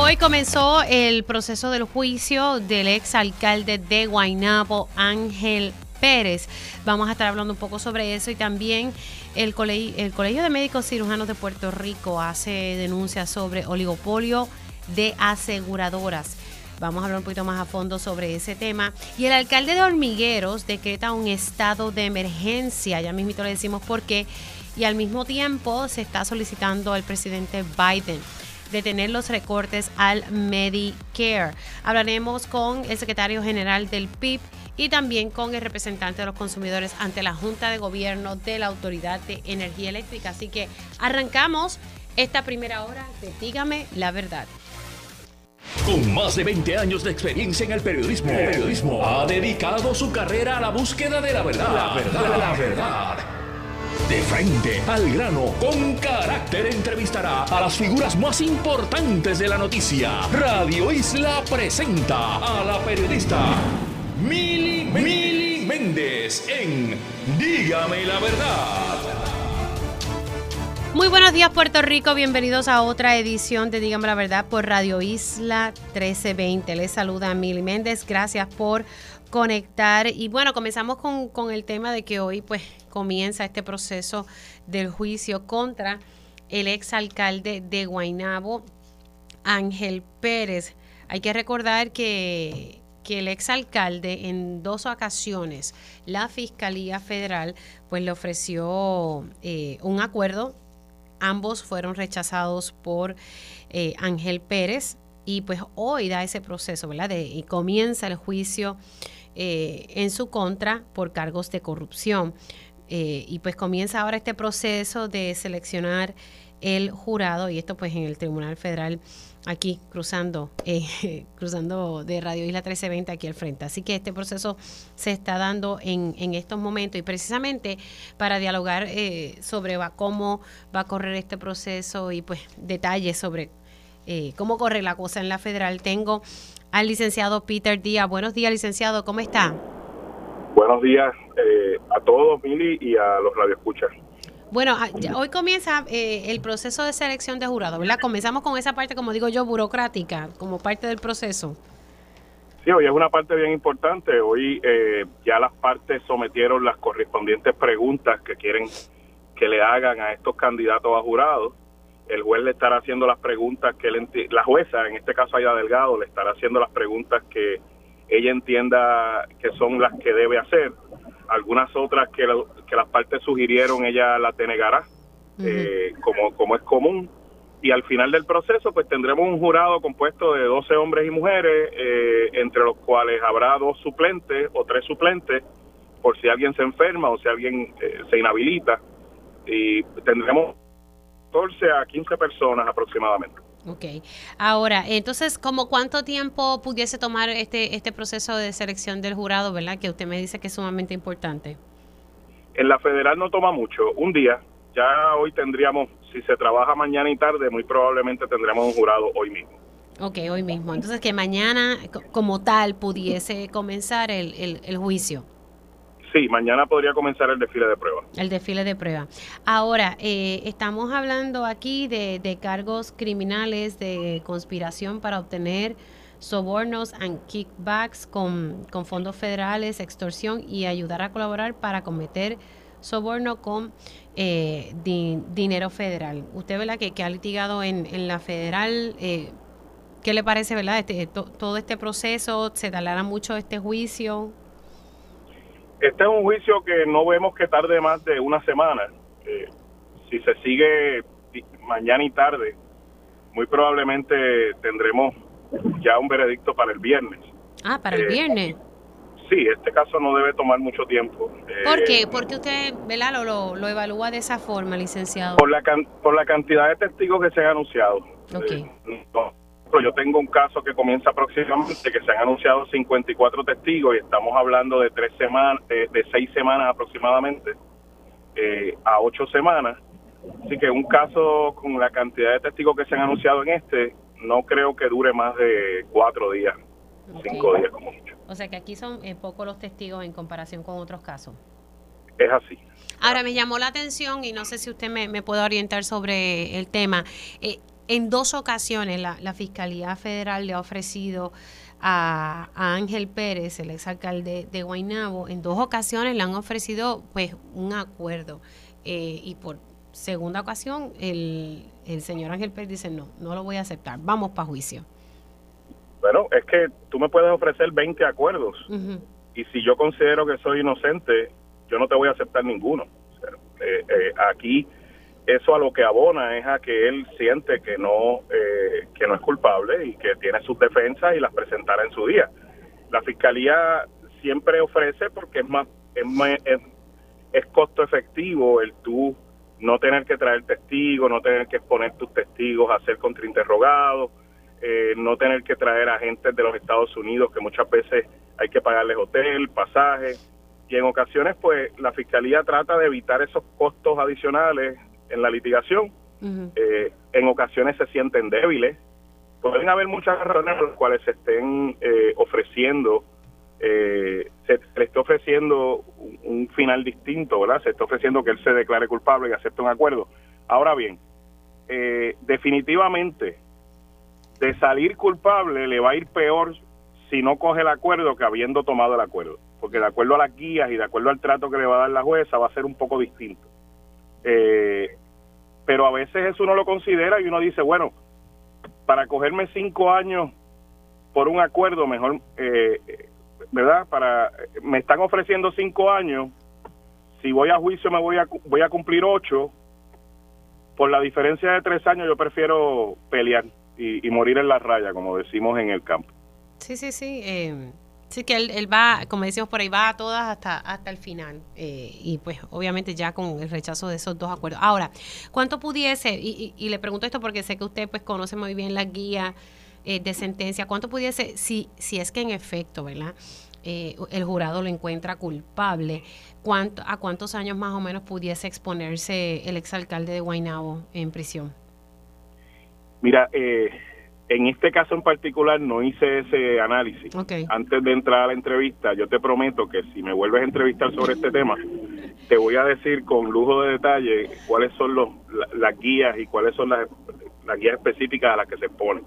Hoy comenzó el proceso del juicio del ex alcalde de Guaynabo, Ángel Pérez. Vamos a estar hablando un poco sobre eso y también el Colegio, el Colegio de Médicos Cirujanos de Puerto Rico hace denuncias sobre oligopolio de aseguradoras. Vamos a hablar un poquito más a fondo sobre ese tema. Y el alcalde de Hormigueros decreta un estado de emergencia. Ya mismito le decimos por qué. Y al mismo tiempo se está solicitando al presidente Biden detener los recortes al Medicare. Hablaremos con el secretario general del PIB y también con el representante de los consumidores ante la Junta de Gobierno de la Autoridad de Energía Eléctrica. Así que arrancamos esta primera hora de Dígame la verdad. Con más de 20 años de experiencia en el periodismo, el periodismo ha dedicado su carrera a la búsqueda de la verdad. La verdad, la verdad. De frente al grano, con carácter entrevistará a las figuras más importantes de la noticia. Radio Isla presenta a la periodista Mili, Mili Méndez en Dígame la verdad. Muy buenos días Puerto Rico, bienvenidos a otra edición de Dígame la Verdad por Radio Isla 1320. Les saluda Mili Méndez, gracias por conectar. Y bueno, comenzamos con, con el tema de que hoy pues comienza este proceso del juicio contra el exalcalde de Guaynabo, Ángel Pérez. Hay que recordar que, que el exalcalde en dos ocasiones, la Fiscalía Federal, pues le ofreció eh, un acuerdo. Ambos fueron rechazados por eh, Ángel Pérez y pues hoy da ese proceso, ¿verdad? De, y comienza el juicio eh, en su contra por cargos de corrupción. Eh, y pues comienza ahora este proceso de seleccionar el jurado y esto pues en el Tribunal Federal aquí cruzando eh, cruzando de Radio Isla 1320 aquí al frente. Así que este proceso se está dando en, en estos momentos y precisamente para dialogar eh, sobre va, cómo va a correr este proceso y pues detalles sobre cómo corre la cosa en la federal tengo al licenciado Peter Díaz. Buenos días, licenciado, ¿cómo está? Buenos días eh, a todos, Mili, y a los radioescuchas. Bueno, hoy comienza eh, el proceso de selección de jurado, ¿verdad? Comenzamos con esa parte, como digo yo, burocrática, como parte del proceso. Sí, hoy es una parte bien importante. Hoy eh, ya las partes sometieron las correspondientes preguntas que quieren que le hagan a estos candidatos a jurado. El juez le estará haciendo las preguntas que él la jueza, en este caso Aida Delgado, le estará haciendo las preguntas que ella entienda que son las que debe hacer. Algunas otras que, que las partes sugirieron, ella las denegará, eh, como, como es común. Y al final del proceso, pues tendremos un jurado compuesto de 12 hombres y mujeres, eh, entre los cuales habrá dos suplentes o tres suplentes, por si alguien se enferma o si alguien eh, se inhabilita. Y tendremos 14 a 15 personas aproximadamente. Ok. Ahora, entonces, ¿cómo cuánto tiempo pudiese tomar este, este proceso de selección del jurado, verdad? Que usted me dice que es sumamente importante. En la federal no toma mucho, un día. Ya hoy tendríamos, si se trabaja mañana y tarde, muy probablemente tendremos un jurado hoy mismo. Ok, hoy mismo. Entonces, que mañana, como tal, pudiese comenzar el, el, el juicio. Sí, mañana podría comenzar el desfile de prueba. El desfile de prueba. Ahora, eh, estamos hablando aquí de, cargos criminales, de conspiración para obtener sobornos and kickbacks con, con fondos federales, extorsión y ayudar a colaborar para cometer soborno con eh, dinero federal. Usted, ¿verdad? Que, que ha litigado en, en la federal. Eh, ¿Qué le parece, verdad? Este, to, todo este proceso, ¿se tardará mucho este juicio? Este es un juicio que no vemos que tarde más de una semana. Eh, si se sigue mañana y tarde, muy probablemente tendremos ya un veredicto para el viernes. Ah, para el eh, viernes. Sí, este caso no debe tomar mucho tiempo. ¿Por qué? ¿Por qué usted ¿verdad? Lo, lo, lo, evalúa de esa forma, licenciado? Por la, can, por la cantidad de testigos que se han anunciado. Okay. Eh, no, yo tengo un caso que comienza próximamente, que se han anunciado 54 testigos y estamos hablando de tres semanas, de, de seis semanas aproximadamente eh, a ocho semanas. Así que un caso con la cantidad de testigos que se han anunciado en este, no creo que dure más de cuatro días, okay. cinco días como mucho. O sea que aquí son eh, pocos los testigos en comparación con otros casos. Es así. Ahora me llamó la atención y no sé si usted me, me puede orientar sobre el tema. Eh, en dos ocasiones la, la Fiscalía Federal le ha ofrecido a, Ángel Pérez, el exalcalde de Guaynabo, en dos ocasiones le han ofrecido pues un acuerdo eh, y por segunda ocasión el, el señor Ángel Pérez dice no, no lo voy a aceptar, vamos para juicio. Bueno, es que tú me puedes ofrecer 20 acuerdos y si yo considero que soy inocente, yo no te voy a aceptar ninguno. Eh, eh, aquí eso a lo que abona es a que él siente que no eh, que no es culpable y que tiene sus defensas y las presentará en su día. La fiscalía siempre ofrece porque es más es, costo efectivo el tú no tener que traer testigos, no tener que exponer tus testigos a ser contrainterrogados, eh, no tener que traer agentes de los Estados Unidos que muchas veces hay que pagarles hotel, pasaje y en ocasiones pues la fiscalía trata de evitar esos costos adicionales en la litigación. Eh, en ocasiones se sienten débiles. Pueden haber muchas razones por las cuales se estén eh, ofreciendo, eh, se, le esté ofreciendo un, final distinto, ¿verdad? Se está ofreciendo que él se declare culpable y acepte un acuerdo. Ahora bien, definitivamente, de salir culpable le va a ir peor si no coge el acuerdo que habiendo tomado el acuerdo. Porque de acuerdo a las guías y de acuerdo al trato que le va a dar la jueza va a ser un poco distinto. Eh, pero a veces eso uno lo considera y uno dice, bueno, para cogerme cinco años por un acuerdo, mejor, eh, ¿verdad? Para me están ofreciendo cinco años, si voy a juicio me voy a voy a cumplir ocho. Por la diferencia de tres años, yo prefiero pelear y, y morir en la raya, como decimos en el campo. Sí, sí, sí. Eh, Sí, que él, va, como decimos por ahí, va a todas hasta, hasta el final. Eh, y pues obviamente ya con el rechazo de esos dos acuerdos. Ahora, ¿cuánto pudiese, y, y, le pregunto esto porque sé que usted pues conoce muy bien la guía eh, de sentencia, ¿cuánto pudiese, si, si es que en efecto, ¿verdad? Eh, el jurado lo encuentra culpable, ¿cuánto, ¿a cuántos años más o menos pudiese exponerse el exalcalde de Guaynabo en prisión? Mira, eh, en este caso en particular no hice ese análisis. Antes de entrar a la entrevista, yo te prometo que si me vuelves a entrevistar sobre este tema, te voy a decir con lujo de detalle cuáles son los, las guías y cuáles son las, las guías específicas a las que se ponen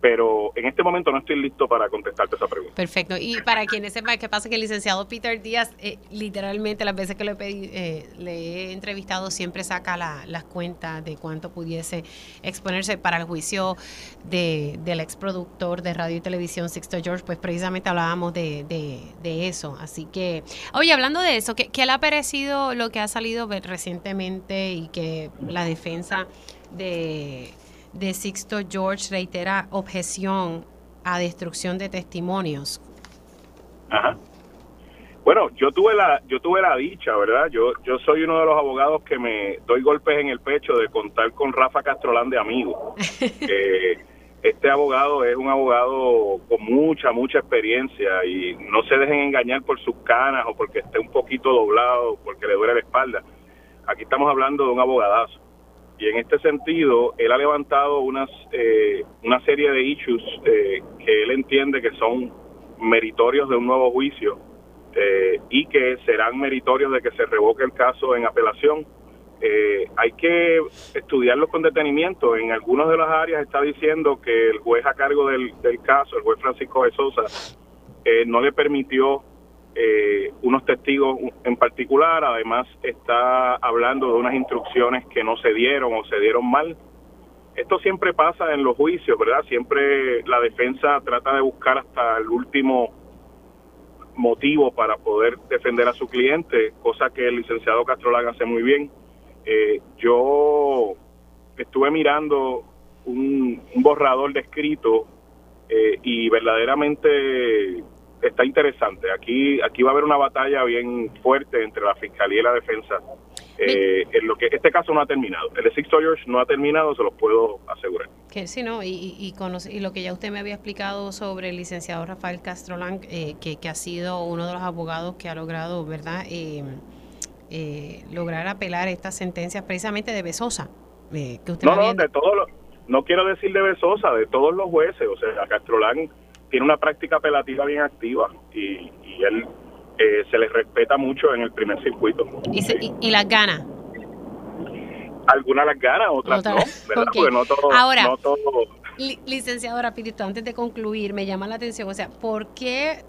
pero en este momento no estoy listo para contestarte esa pregunta. Perfecto. Y para quienes sepan qué pasa que el licenciado Peter Díaz, eh, literalmente las veces que he eh, le he entrevistado, siempre saca las cuentas de cuánto pudiese exponerse para el juicio de, del ex productor de radio y televisión Sixto George, pues precisamente hablábamos de, de, eso. Así que, oye, hablando de eso, ¿qué, ¿qué le ha parecido lo que ha salido recientemente y que la defensa de de Sixto George reitera objeción a destrucción de testimonios. Ajá. Bueno, yo tuve la yo tuve la dicha, ¿verdad? Yo yo soy uno de los abogados que me doy golpes en el pecho de contar con Rafa Castrolán de amigo. este abogado es un abogado con mucha mucha experiencia y no se dejen engañar por sus canas o porque esté un poquito doblado, porque le duele la espalda. Aquí estamos hablando de un abogadazo y en este sentido él ha levantado unas eh, una serie de issues eh, que él entiende que son meritorios de un nuevo juicio eh, y que serán meritorios de que se revoque el caso en apelación. hay que estudiarlos con detenimiento. En algunas de las áreas está diciendo que el juez a cargo del, del caso, el juez Francisco de Sosa, no le permitió eh, unos testigos en particular, además está hablando de unas instrucciones que no se dieron o se dieron mal. Esto siempre pasa en los juicios, ¿verdad? Siempre la defensa trata de buscar hasta el último motivo para poder defender a su cliente, cosa que el licenciado Castrolán hace muy bien. Eh, yo estuve mirando un, borrador de escrito eh, y verdaderamente está interesante. Aquí aquí va a haber una batalla bien fuerte entre la fiscalía y la defensa. Eh, en lo que este caso no ha terminado. El Six George no ha terminado, se los puedo asegurar. Que sí, no, y, y, y, lo que ya usted me había explicado sobre el licenciado Rafael Castrolán, eh, que, que, ha sido uno de los abogados que ha logrado, ¿verdad?, eh, eh lograr apelar estas sentencias precisamente de Besosa. que usted no, no, de todos los, no quiero decir de Besosa, de todos los jueces, o sea, Castrolán tiene una práctica apelativa bien activa y, él eh, se le respeta mucho en el primer circuito. ¿Y, y, las gana? Algunas las gana, otras no, ¿verdad? Porque no todo, Ahora, no todo... licenciado rapidito, antes de concluir, me llama la atención, o sea, ¿por qué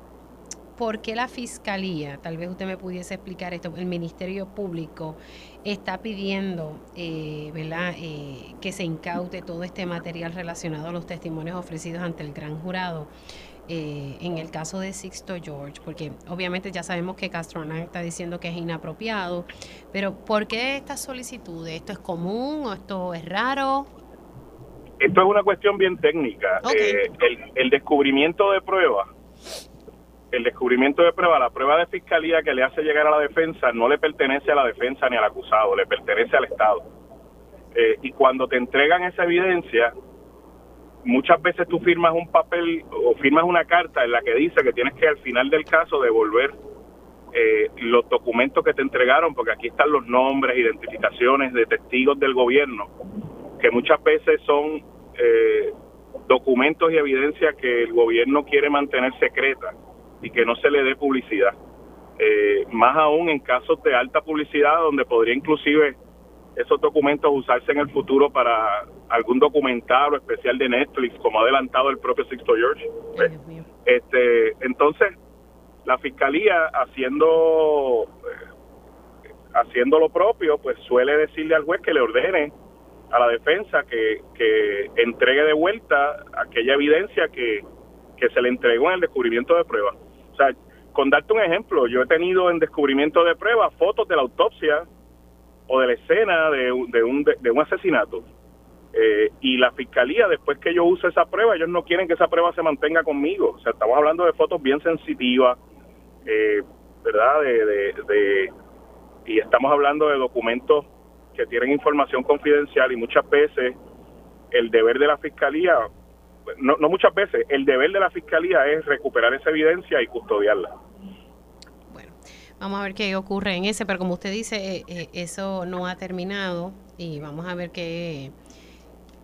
¿por qué la Fiscalía, tal vez usted me pudiese explicar esto, el Ministerio Público está pidiendo eh, ¿verdad? Eh, que se incaute todo este material relacionado a los testimonios ofrecidos ante el gran jurado? Eh, en el caso de Sixto George, porque obviamente ya sabemos que Castro está diciendo que es inapropiado, pero ¿por qué esta solicitud? ¿Esto es común o esto es raro? Esto es una cuestión bien técnica. el, el descubrimiento de pruebas el descubrimiento de prueba, la prueba de fiscalía que le hace llegar a la defensa no le pertenece a la defensa ni al acusado, le pertenece al Estado. Eh, y cuando te entregan esa evidencia, muchas veces tú firmas un papel o firmas una carta en la que dice que tienes que al final del caso devolver eh, los documentos que te entregaron, porque aquí están los nombres, identificaciones de testigos del gobierno, que muchas veces son eh, documentos y evidencia que el gobierno quiere mantener secreta y que no se le dé publicidad. Eh, más aún en casos de alta publicidad donde podría inclusive esos documentos usarse en el futuro para algún documental o especial de Netflix, como ha adelantado el propio Sixto George. este, entonces, la fiscalía haciendo eh, haciendo lo propio, pues suele decirle al juez que le ordene a la defensa que, que entregue de vuelta aquella evidencia que, que se le entregó en el descubrimiento de pruebas. Sea, con darte un ejemplo, yo he tenido en descubrimiento de pruebas fotos de la autopsia o de la escena de, un, de, un asesinato. Eh, y la fiscalía, después que yo use esa prueba, ellos no quieren que esa prueba se mantenga conmigo. O sea, estamos hablando de fotos bien sensitivas, eh, ¿verdad? De, de, y estamos hablando de documentos que tienen información confidencial y muchas veces el deber de la fiscalía no, no muchas veces, el deber de la fiscalía es recuperar esa evidencia y custodiarla. Bueno, vamos a ver qué ocurre en ese, pero como usted dice, eh, eh, eso no ha terminado y vamos a ver qué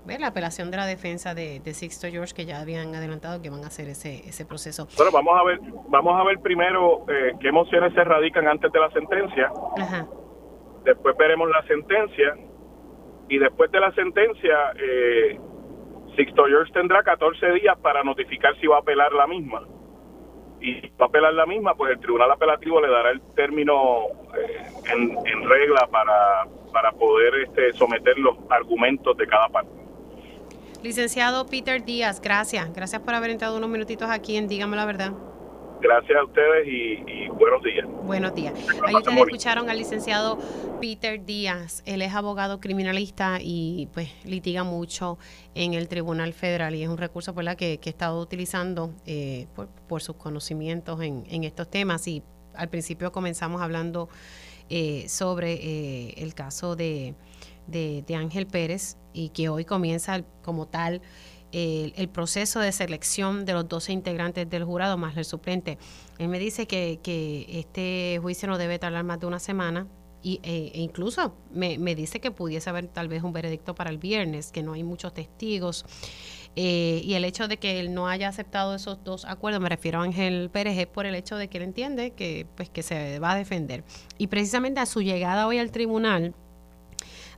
ver la apelación de la defensa de, Sixto George que ya habían adelantado que van a hacer ese, ese proceso. Bueno, vamos a ver, vamos a ver primero eh, qué mociones se radican antes de la sentencia. Después veremos la sentencia y después de la sentencia eh, Sixto George tendrá 14 días para notificar si va a apelar la misma. Y si va a apelar la misma, pues el tribunal apelativo le dará el término eh, en, regla para, para poder este, someter los argumentos de cada parte. Licenciado Peter Díaz, gracias. Gracias por haber entrado unos minutitos aquí en Dígame la Verdad. Gracias a ustedes y, buenos días. Buenos días. Ahí ustedes escucharon al licenciado Peter Díaz. Él es abogado criminalista y pues litiga mucho en el Tribunal Federal y es un recurso por la que, he estado utilizando eh, por, sus conocimientos en, estos temas. Y al principio comenzamos hablando eh, sobre eh, el caso de, de, de Ángel Pérez y que hoy comienza como tal el, proceso de selección de los 12 integrantes del jurado más el suplente. Él me dice que, este juicio no debe tardar más de una semana y, e, e incluso me, dice que pudiese haber tal vez un veredicto para el viernes, que no hay muchos testigos. Eh, y el hecho de que él no haya aceptado esos dos acuerdos, me refiero a Ángel Pérez, es por el hecho de que él entiende que, pues, que se va a defender. Y precisamente a su llegada hoy al tribunal,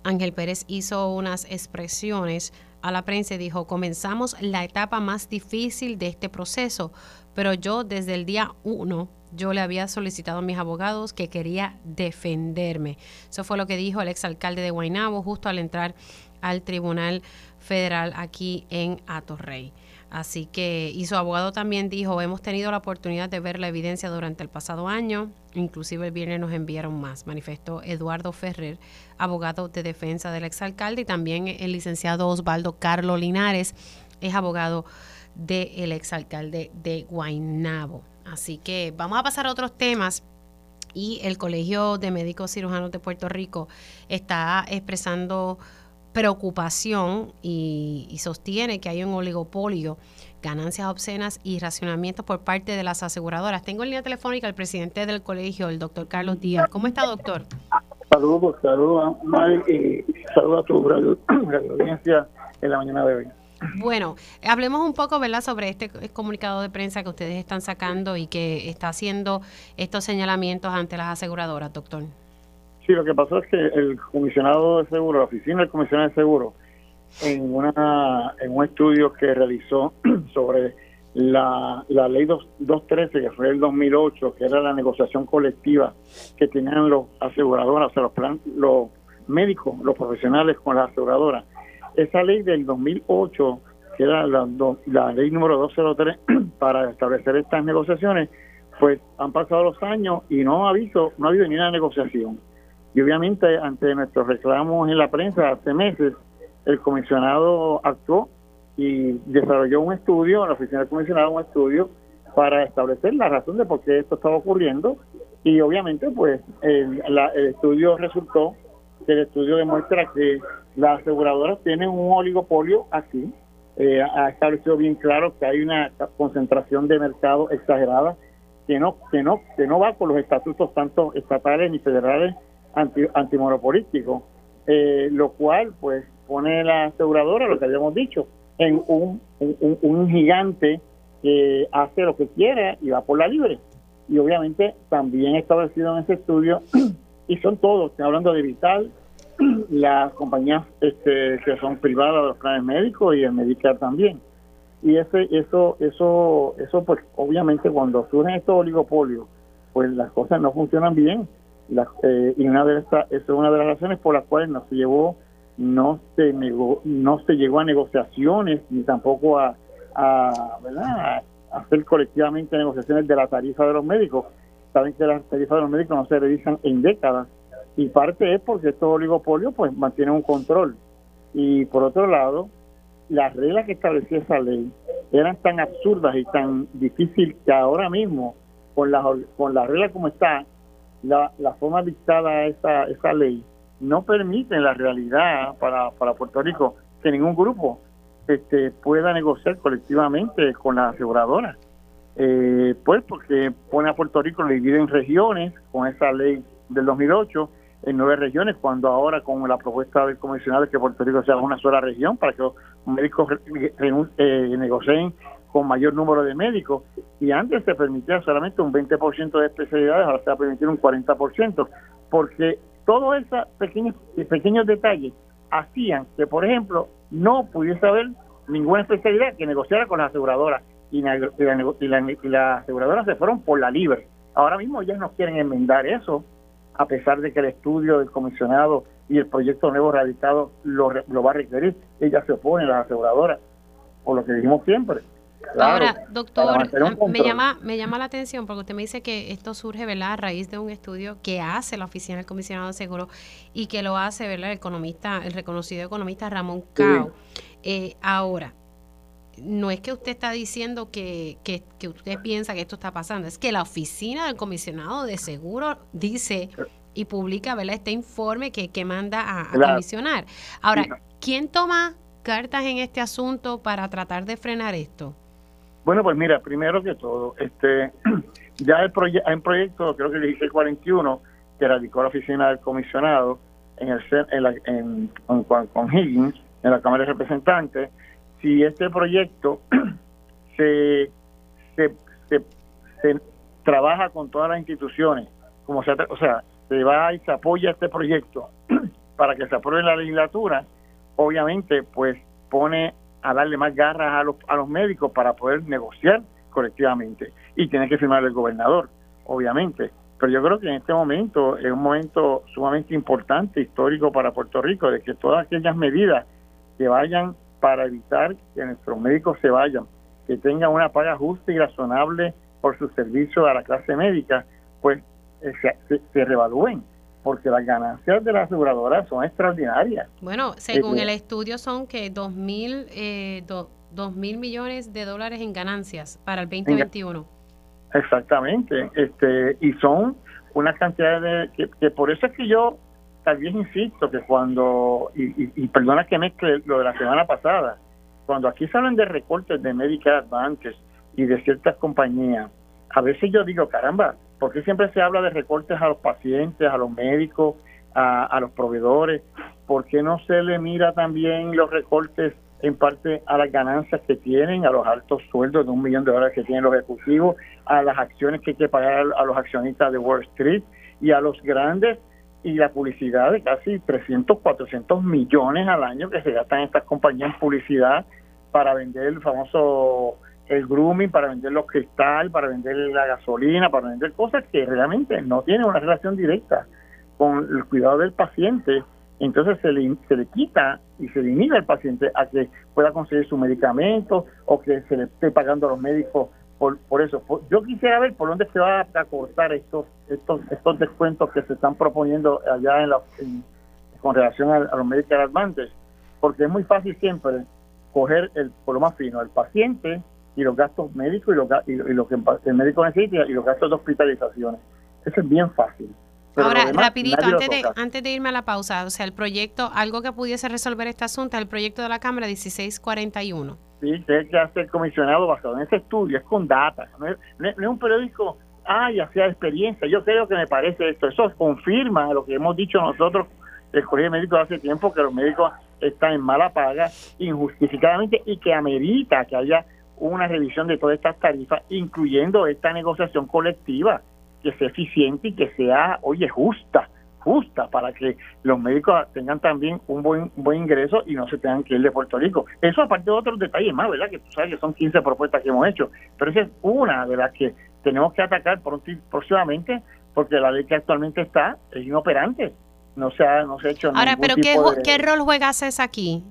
Ángel Pérez hizo unas expresiones a la prensa y dijo, comenzamos la etapa más difícil de este proceso, pero yo desde el día uno, yo le había solicitado a mis abogados que quería defenderme. Eso fue lo que dijo el exalcalde de Guaynabo justo al entrar al Tribunal Federal aquí en Atorrey. Así que, y su abogado también dijo, hemos tenido la oportunidad de ver la evidencia durante el pasado año, inclusive el viernes nos enviaron más, manifestó Eduardo Ferrer, abogado de defensa del exalcalde, y también el licenciado Osvaldo Carlos Linares es abogado del exalcalde de Guaynabo. Así que vamos a pasar a otros temas. Y el Colegio de Médicos Cirujanos de Puerto Rico está expresando preocupación y, sostiene que hay un oligopolio, ganancias obscenas y racionamientos por parte de las aseguradoras. Tengo en línea telefónica al presidente del colegio, el doctor Carlos Díaz. ¿Cómo está, doctor? Saludos, saludos, y saludos a tu audiencia en la mañana de hoy. Bueno, hablemos un poco, ¿verdad?, sobre este comunicado de prensa que ustedes están sacando y que está haciendo estos señalamientos ante las aseguradoras, doctor. Sí, lo que pasó es que el comisionado de seguro, la oficina del comisionado de seguro, en, una, en un estudio que realizó sobre la, la ley 213, que fue el 2008, que era la negociación colectiva que tenían los aseguradoras, o sea, los, plan, los médicos, los profesionales con las aseguradoras. Esa ley del 2008, que era la, la ley número 203 para establecer estas negociaciones, pues han pasado los años y no ha habido, no ha habido ni una negociación. Y obviamente ante nuestros reclamos en la prensa hace meses, el comisionado actuó y desarrolló un estudio, la oficina del comisionado un estudio para establecer la razón de por qué esto estaba ocurriendo. Y obviamente pues el, estudio resultó que el estudio demuestra que las aseguradoras tienen un oligopolio aquí, eh, ha establecido bien claro que hay una concentración de mercado exagerada que no que no que no va con los estatutos tanto estatales ni federales anti, antimonopolísticos, eh, lo cual pues pone la aseguradora, lo que habíamos dicho, en un, un, gigante que hace lo que quiere y va por la libre. Y obviamente también establecido en ese estudio, y son todos, estoy hablando de Vital, las compañías este, que son privadas de los planes médicos y el Medicare también. Y ese, eso, eso, eso pues obviamente cuando surgen estos oligopolios, pues las cosas no funcionan bien. Eh, y una de estas, es una de las razones por las cuales no se llevó no se negó, no se llegó a negociaciones ni tampoco a, hacer colectivamente negociaciones de la tarifa de los médicos. Saben que las tarifas de los médicos no se revisan en décadas y parte es porque estos oligopolios pues mantienen un control. Y por otro lado, las reglas que establecía esa ley eran tan absurdas y tan difíciles que ahora mismo, con la, con la regla como está, la, la forma dictada esa, esa ley, no permiten la realidad para, para Puerto Rico que ningún grupo este, pueda negociar colectivamente con la aseguradora. Eh, pues porque pone a Puerto Rico, divide en regiones con esa ley del 2008, en nueve regiones, cuando ahora con la propuesta del comisionado de que Puerto Rico sea una sola región para que los médicos eh, negocien con mayor número de médicos y antes se permitía solamente un 20% de especialidades, ahora se va a permitir un 40%, porque todos esos pequeños, pequeños detalles hacían que, por ejemplo, no pudiese haber ninguna especialidad que negociara con las aseguradoras y, la, y, las aseguradoras se fueron por la libre. Ahora mismo ya no quieren enmendar eso, a pesar de que el estudio del comisionado y el proyecto nuevo radicado lo, lo va a requerir. Ellas se oponen, las aseguradoras, por lo que dijimos siempre. Ahora, doctor, me llama, me llama la atención porque usted me dice que esto surge ¿verdad? a raíz de un estudio que hace la Oficina del Comisionado de Seguro y que lo hace ¿verdad? el economista, el reconocido economista Ramón Cao. Eh, ahora, no es que usted está diciendo que, que, usted piensa que esto está pasando, es que la Oficina del Comisionado de Seguro dice y publica ¿verdad? este informe que, que manda a, comisionar. Ahora, ¿quién toma cartas en este asunto para tratar de frenar esto? Bueno, pues mira, primero que todo, este ya el hay un proyecto, creo que el 41, que radicó la oficina del comisionado en el en, la, en, con, Higgins en la Cámara de Representantes. Si este proyecto se, se, se, trabaja con todas las instituciones, como se, o sea, se va y se apoya este proyecto para que se apruebe en la legislatura, obviamente, pues pone a darle más garras a los, a los médicos para poder negociar colectivamente. Y tiene que firmar el gobernador, obviamente. Pero yo creo que en este momento es un momento sumamente importante, histórico para Puerto Rico, de que todas aquellas medidas que vayan para evitar que nuestros médicos se vayan, que tengan una paga justa y razonable por su servicio a la clase médica, pues eh, se, se revalúen porque las ganancias de las aseguradoras son extraordinarias. Bueno, según eh, el estudio son que dos mil, eh, dos mil millones de dólares en ganancias para el 2021. Exactamente, este y son una cantidad de que, por eso es que yo también insisto que cuando y, perdona que mezcle lo de la semana pasada, cuando aquí se hablan de recortes de Medicare Advantage y de ciertas compañías, a veces yo digo, caramba, ¿Por qué siempre se habla de recortes a los pacientes, a los médicos, a, los proveedores? ¿Por qué no se le mira también los recortes en parte a las ganancias que tienen, a los altos sueldos de un millón de dólares que tienen los ejecutivos, a las acciones que hay que pagar a los accionistas de Wall Street y a los grandes y la publicidad de casi 300, 400 millones al año que se gastan estas compañías en publicidad para vender el famoso el grooming, para vender los cristal, para vender la gasolina, para vender cosas que realmente no tienen una relación directa con el cuidado del paciente. Entonces se le, se le quita y se limita al paciente a que pueda conseguir su medicamento o que se le esté pagando a los médicos por, por eso. yo quisiera ver por dónde se va a cortar estos estos estos descuentos que se están proponiendo allá en la, con relación a, los médicos Advantage, porque es muy fácil siempre coger el por lo más fino el paciente y los gastos médicos y lo, y, lo que el médico necesita y los gastos de hospitalizaciones. Eso es bien fácil. Ahora, rapidito, antes de, antes de irme a la pausa, o sea, el proyecto, algo que pudiese resolver este asunto, el proyecto de la Cámara 1641. Sí, que hace el comisionado basado en ese estudio, es con data, no es, un periódico, ay, hacía experiencia, yo creo que me parece esto, eso confirma lo que hemos dicho nosotros, el Colegio Médico hace tiempo, que los médicos están en mala paga injustificadamente y que amerita que haya una revisión de todas estas tarifas, incluyendo esta negociación colectiva que sea eficiente y que sea, oye, justa, justa, para que los médicos tengan también un buen buen ingreso y no se tengan que ir de Puerto Rico. Eso aparte de otros detalles más, ¿verdad? Que tú sabes que son 15 propuestas que hemos hecho, pero esa es una de las que tenemos que atacar próximamente porque la ley que actualmente está es inoperante. No se ha, no se ha hecho Ahora, pero ¿qué, ¿qué rol juega CES aquí?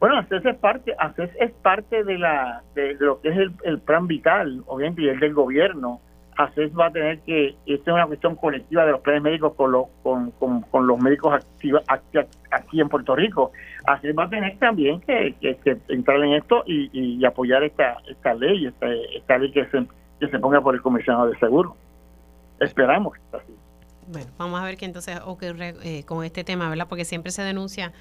Bueno, ACES es parte, ACES es parte de la de, lo que es el, plan vital, obviamente, y el del gobierno ACES va a tener que, esta es una cuestión colectiva de los planes médicos con, los con, con, los médicos activos aquí en Puerto Rico. ACES va a tener también que, entrar en esto y, apoyar esta esta ley, esta, esta ley que se, que se ponga por el comisionado de seguro. Esperamos que sea así. Bueno, vamos a ver qué entonces ocurre eh, con este tema, ¿verdad? Porque siempre se denuncia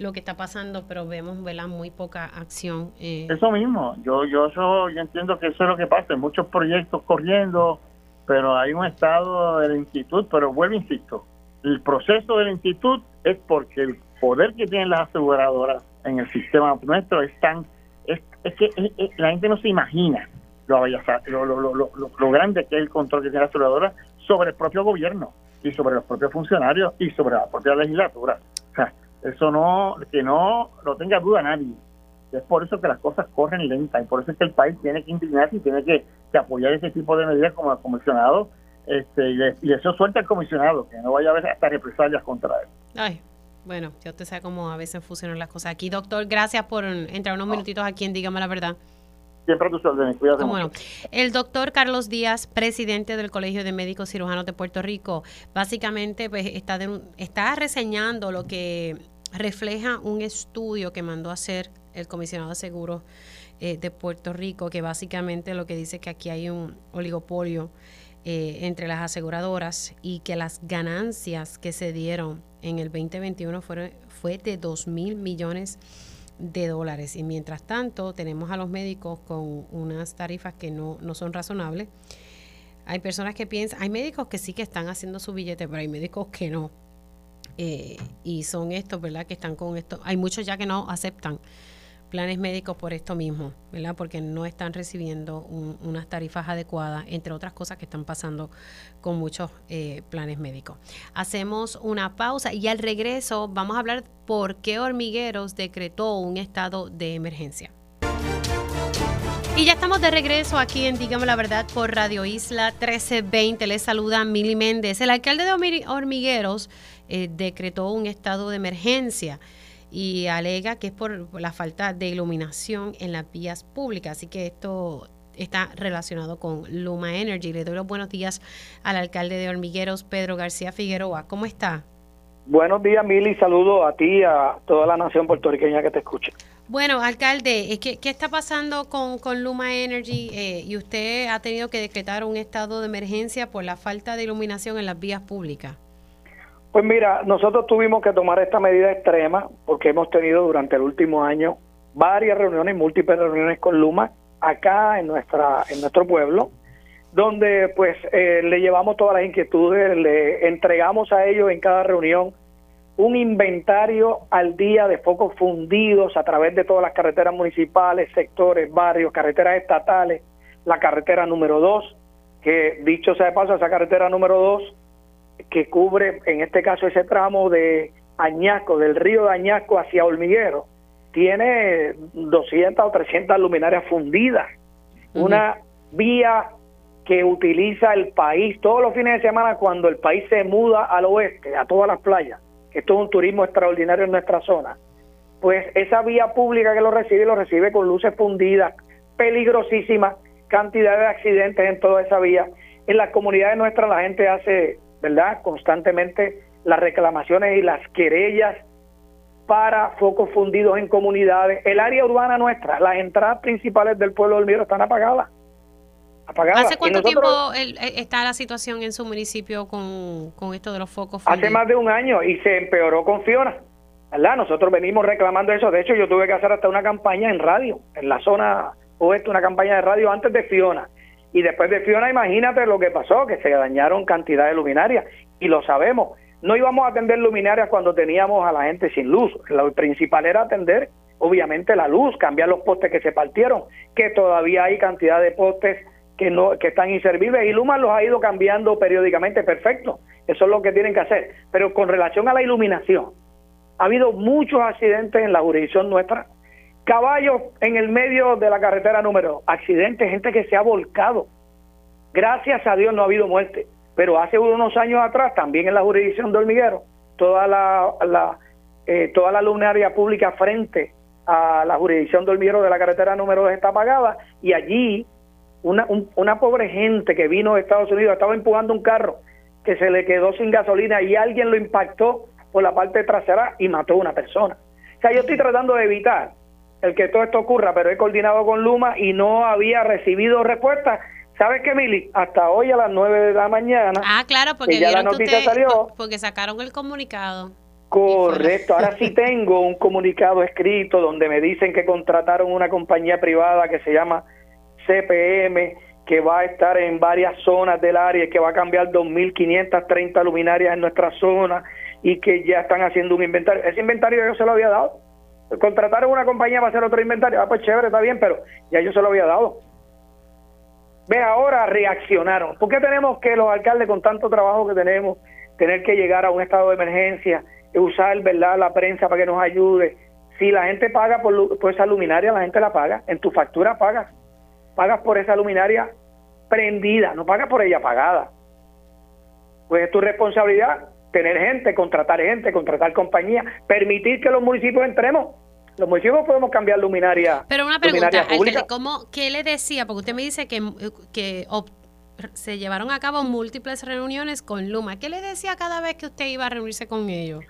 lo que está pasando, pero vemos ¿verdad? muy poca acción. Eh. Eso mismo, yo, yo, yo entiendo que eso es lo que pasa, muchos proyectos corriendo, pero hay un estado del instituto, pero vuelvo, insisto, el proceso del instituto es porque el poder que tienen las aseguradoras en el sistema nuestro es tan, es, es que la gente no se imagina lo, lo, lo, lo, lo grande que es el control que tiene la aseguradora sobre el propio gobierno y sobre los propios funcionarios y sobre la propia legislatura. O sea, eso no, que no lo tenga duda nadie. Es por eso que las cosas corren lentas y por eso es que el país tiene que indignarse y tiene que, apoyar ese tipo de medidas como el comisionado este, y, eso suelta al comisionado, que no vaya a haber hasta represalias contra él. Ay, bueno, ya usted sabe cómo a veces funcionan las cosas aquí. Doctor, gracias por entrar unos minutitos aquí en Dígame la Verdad. Siempre a tus órdenes, cuídate bueno, El doctor Carlos Díaz, presidente del Colegio de Médicos Cirujanos de Puerto Rico, básicamente pues, está, está reseñando lo que refleja un estudio que mandó a hacer el comisionado de seguros eh, de Puerto Rico, que básicamente lo que dice que aquí hay un oligopolio eh, entre las aseguradoras y que las ganancias que se dieron en el 2021 fueron, fue de 2 mil millones de dólares. Y mientras tanto, tenemos a los médicos con unas tarifas que no, no son razonables. Hay personas que piensan, hay médicos que sí que están haciendo su billete, pero hay médicos que no. Eh, y son estos, ¿verdad? Que están con esto. Hay muchos ya que no aceptan planes médicos por esto mismo, ¿verdad? Porque no están recibiendo unas tarifas adecuadas, entre otras cosas que están pasando con muchos eh, planes médicos. Hacemos una pausa y al regreso vamos a hablar por qué Hormigueros decretó un estado de emergencia. Y ya estamos de regreso aquí en Dígame la Verdad por Radio Isla 1320. Les saluda Mili Méndez. El alcalde de Hormigueros eh, decretó un estado de emergencia y alega que es por la falta de iluminación en las vías públicas. Así que esto está relacionado con Luma Energy. Le doy los buenos días al alcalde de Hormigueros, Pedro García Figueroa. ¿Cómo está? Buenos días, Mili. Saludo a ti y a toda la nación puertorriqueña que te escucha. Bueno, alcalde, ¿qué, qué está pasando con, con Luma Energy? Eh, y usted ha tenido que decretar un estado de emergencia por la falta de iluminación en las vías públicas. Pues mira, nosotros tuvimos que tomar esta medida extrema porque hemos tenido durante el último año varias reuniones, múltiples reuniones con Luma acá en nuestra en nuestro pueblo, donde pues eh, le llevamos todas las inquietudes, le entregamos a ellos en cada reunión un inventario al día de focos fundidos a través de todas las carreteras municipales, sectores, barrios, carreteras estatales, la carretera número 2, que dicho sea de paso, esa carretera número 2 que cubre, en este caso, ese tramo de Añasco, del río de Añasco hacia Hormiguero, tiene 200 o 300 luminarias fundidas. Una vía que utiliza el país todos los fines de semana cuando el país se muda al oeste, a todas las playas, que esto es un turismo extraordinario en nuestra zona, pues esa vía pública que lo recibe, lo recibe con luces fundidas, peligrosísimas, cantidad de accidentes en toda esa vía. En las comunidades nuestras la gente hace, ¿verdad?, constantemente las reclamaciones y las querellas para focos fundidos en comunidades. El área urbana nuestra, las entradas principales del pueblo del Miro están apagadas. apagadas. ¿Hace cuánto tiempo eh, está la situación en su municipio con, con esto de los focos fundidos? Hace más de un año y se empeoró con Fiona. ¿verdad? Nosotros venimos reclamando eso. De hecho, yo tuve que hacer hasta una campaña en radio, en la zona oeste, una campaña de radio antes de Fiona. Y después de Fiona, imagínate lo que pasó, que se dañaron cantidad de luminarias. Y lo sabemos. No íbamos a atender luminarias cuando teníamos a la gente sin luz. Lo principal era atender, obviamente, la luz, cambiar los postes que se partieron, que todavía hay cantidad de postes que no que están inservibles y Luma los ha ido cambiando periódicamente, perfecto. Eso es lo que tienen que hacer. Pero con relación a la iluminación, ha habido muchos accidentes en la jurisdicción nuestra. Caballos en el medio de la carretera número, accidentes, gente que se ha volcado. Gracias a Dios no ha habido muerte, pero hace unos años atrás, también en la jurisdicción de Hormiguero, toda la, la eh, toda la luminaria pública frente a la jurisdicción de Hormiguero de la carretera número 2 está apagada y allí una, una pobre gente que vino de Estados Unidos estaba empujando un carro que se le quedó sin gasolina y alguien lo impactó por la parte trasera y mató a una persona. O sea, yo estoy tratando de evitar el que todo esto ocurra, pero he coordinado con Luma y no había recibido respuesta. ¿Sabes qué, Mili? Hasta hoy a las 9 de la mañana. Ah, claro, porque ya la noticia salió. Porque sacaron el comunicado. Correcto, ahora sí tengo un comunicado escrito donde me dicen que contrataron una compañía privada que se llama CPM, que va a estar en varias zonas del área y que va a cambiar 2.530 luminarias en nuestra zona y que ya están haciendo un inventario. Ese inventario yo se lo había dado. Contrataron una compañía para hacer otro inventario. Ah, pues chévere, está bien, pero ya yo se lo había dado. Ve, ahora reaccionaron. ¿Por qué tenemos que los alcaldes, con tanto trabajo que tenemos, tener que llegar a un estado de emergencia, usar verdad la prensa para que nos ayude? Si la gente paga por, por esa luminaria, la gente la paga. En tu factura pagas. Pagas por esa luminaria prendida, no pagas por ella apagada. Pues es tu responsabilidad tener gente, contratar gente, contratar compañías, permitir que los municipios entremos. Los municipios podemos cambiar luminaria. Pero una pregunta, ¿cómo, ¿qué le decía? Porque usted me dice que, que se llevaron a cabo múltiples reuniones con Luma. ¿Qué le decía cada vez que usted iba a reunirse con ellos?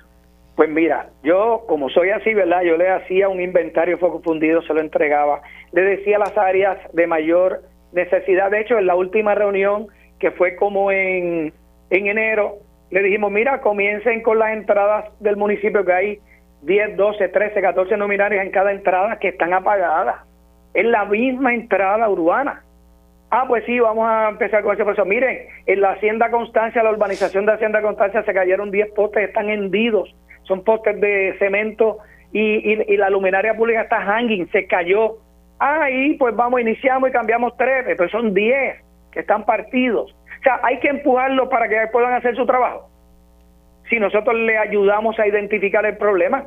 Pues mira, yo como soy así, ¿verdad? Yo le hacía un inventario foco fundido, se lo entregaba. Le decía las áreas de mayor necesidad. De hecho, en la última reunión, que fue como en, en enero, le dijimos, mira, comiencen con las entradas del municipio, que hay 10, 12, 13, 14 nominarias en cada entrada que están apagadas. Es la misma entrada urbana. Ah, pues sí, vamos a empezar con ese proceso. Miren, en la Hacienda Constancia, la urbanización de Hacienda Constancia, se cayeron 10 postes, están hendidos. Son postes de cemento y, y, la luminaria pública está hanging, se cayó. Ahí, pues vamos, iniciamos y cambiamos tres, pero son 10 que están partidos. O sea, hay que empujarlo para que puedan hacer su trabajo. Si nosotros le ayudamos a identificar el problema.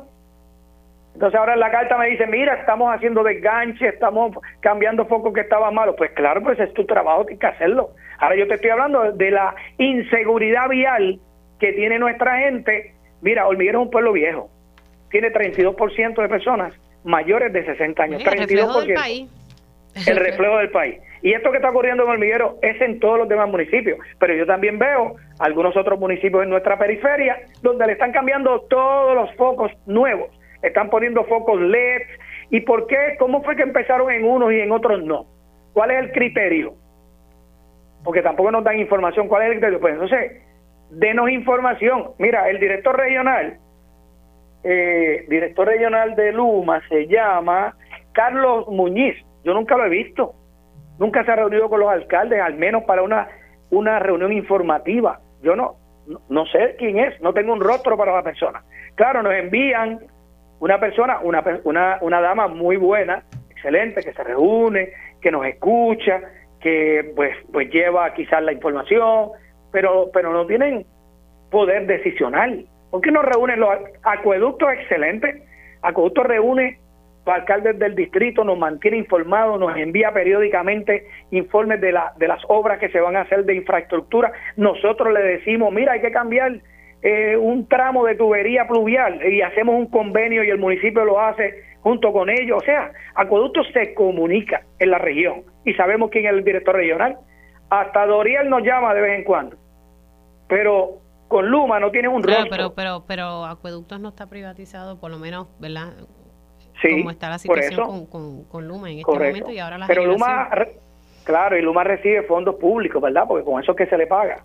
Entonces ahora en la carta me dice, mira, estamos haciendo desganche, estamos cambiando focos que estaban malos. Pues claro, pues es tu trabajo, tienes que hacerlo. Ahora yo te estoy hablando de la inseguridad vial que tiene nuestra gente. Mira, Hormiguero es un pueblo viejo. Tiene 32% de personas mayores de 60 años. 32%. El reflejo del país. Y esto que está ocurriendo en Hormiguero es en todos los demás municipios, pero yo también veo algunos otros municipios en nuestra periferia donde le están cambiando todos los focos nuevos, están poniendo focos LED. ¿Y por qué? ¿Cómo fue que empezaron en unos y en otros no? ¿Cuál es el criterio? Porque tampoco nos dan información. ¿Cuál es el criterio? Pues entonces, denos información. Mira, el director regional, eh, director regional de Luma se llama Carlos Muñiz. Yo nunca lo he visto nunca se ha reunido con los alcaldes, al menos para una, una reunión informativa. Yo no, no, sé quién es, no tengo un rostro para la persona. Claro, nos envían una persona, una, una, una dama muy buena, excelente, que se reúne, que nos escucha, que pues, pues lleva quizás la información, pero, pero no tienen poder decisional. ¿Por qué no reúnen los acueductos excelentes? Acueductos reúne los alcaldes del distrito, nos mantiene informados, nos envía periódicamente informes de, la, de las obras que se van a hacer de infraestructura. Nosotros le decimos, mira, hay que cambiar eh, un tramo de tubería pluvial y hacemos un convenio y el municipio lo hace junto con ellos. O sea, Acueducto se comunica en la región y sabemos quién es el director regional. Hasta Doriel nos llama de vez en cuando. Pero con Luma no tiene un rostro. Pero, pero, pero Acueductos no está privatizado, por lo menos, ¿verdad? Sí, como está la situación con, con, Luma en este momento y ahora la Pero Luma, claro, y Luma recibe fondos públicos, ¿verdad? Porque con eso es que se le paga.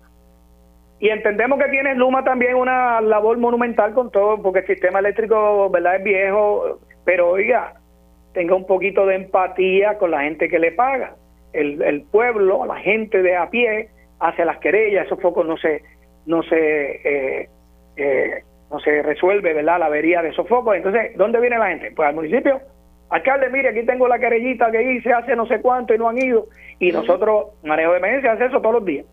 Y entendemos que tiene Luma también una labor monumental con todo, porque el sistema eléctrico, ¿verdad? Es viejo, pero oiga, tenga un poquito de empatía con la gente que le paga. El, el pueblo, la gente de a pie, hace las querellas, esos focos no se, no se eh, eh, no se resuelve, ¿verdad?, la avería de esos focos. Entonces, ¿dónde viene la gente? Pues al municipio. Alcalde, mire, aquí tengo la querellita que hice hace no sé cuánto y no han ido. Y nosotros, manejo de emergencia, hace eso todos los días.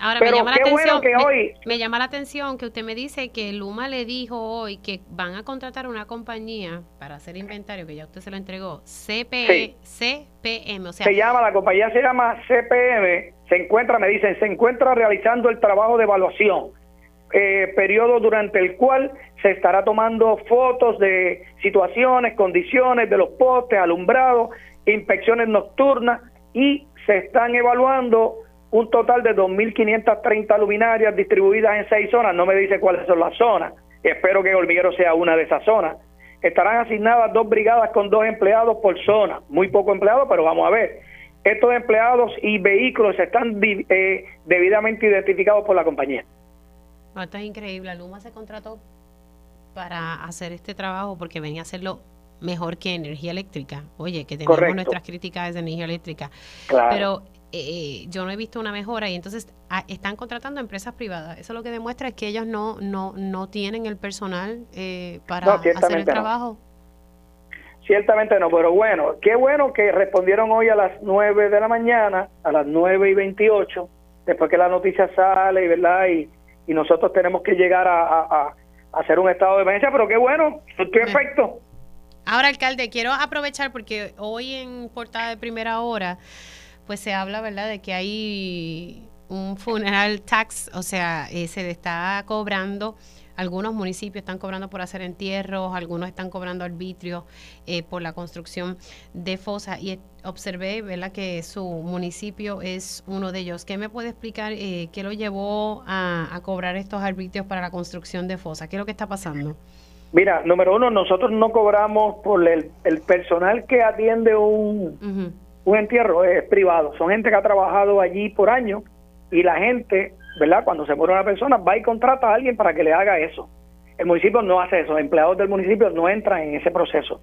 Ahora, me llama la atención, que hoy... Me, llama la atención que usted me dice que Luma le dijo hoy que van a contratar una compañía para hacer inventario, que ya usted se lo entregó, CP, CPM, o sea... Se llama, la compañía se llama CPM, se encuentra, me dicen, se encuentra realizando el trabajo de evaluación eh, periodo durante el cual se estará tomando fotos de situaciones, condiciones de los postes, alumbrados, inspecciones nocturnas y se están evaluando un total de 2.530 luminarias distribuidas en seis zonas. No me dice cuáles son las zonas. Espero que Hormiguero sea una de esas zonas. Estarán asignadas dos brigadas con dos empleados por zona. Muy poco empleados, pero vamos a ver. Estos empleados y vehículos están eh, debidamente identificados por la compañía. Ah, esto es increíble. Luma se contrató para hacer este trabajo porque venía a hacerlo mejor que energía eléctrica. Oye, que tenemos nuestras críticas de energía eléctrica. Pero eh, yo no he visto una mejora y entonces ah, están contratando empresas privadas. Eso lo que demuestra es que ellos no no no tienen el personal eh, para hacer el trabajo. Ciertamente no, pero bueno, qué bueno que respondieron hoy a las 9 de la mañana, a las 9 y 28, después que la noticia sale, ¿verdad? Y y nosotros tenemos que llegar a, hacer un estado de emergencia, pero qué bueno, perfecto. Ahora, alcalde, quiero aprovechar porque hoy en portada de primera hora, pues se habla, ¿verdad?, de que hay un funeral tax, o sea, eh, se le está cobrando algunos municipios están cobrando por hacer entierros, algunos están cobrando arbitrio eh, por la construcción de fosas y observé ¿verdad? que su municipio es uno de ellos. ¿Qué me puede explicar eh, qué lo llevó a, cobrar estos arbitrios para la construcción de fosas? ¿Qué es lo que está pasando? Mira, número uno, nosotros no cobramos por el, personal que atiende un, un entierro, es privado. Son gente que ha trabajado allí por años y la gente ¿verdad? Cuando se muere una persona, va y contrata a alguien para que le haga eso. El municipio no hace eso, los empleados del municipio no entran en ese proceso.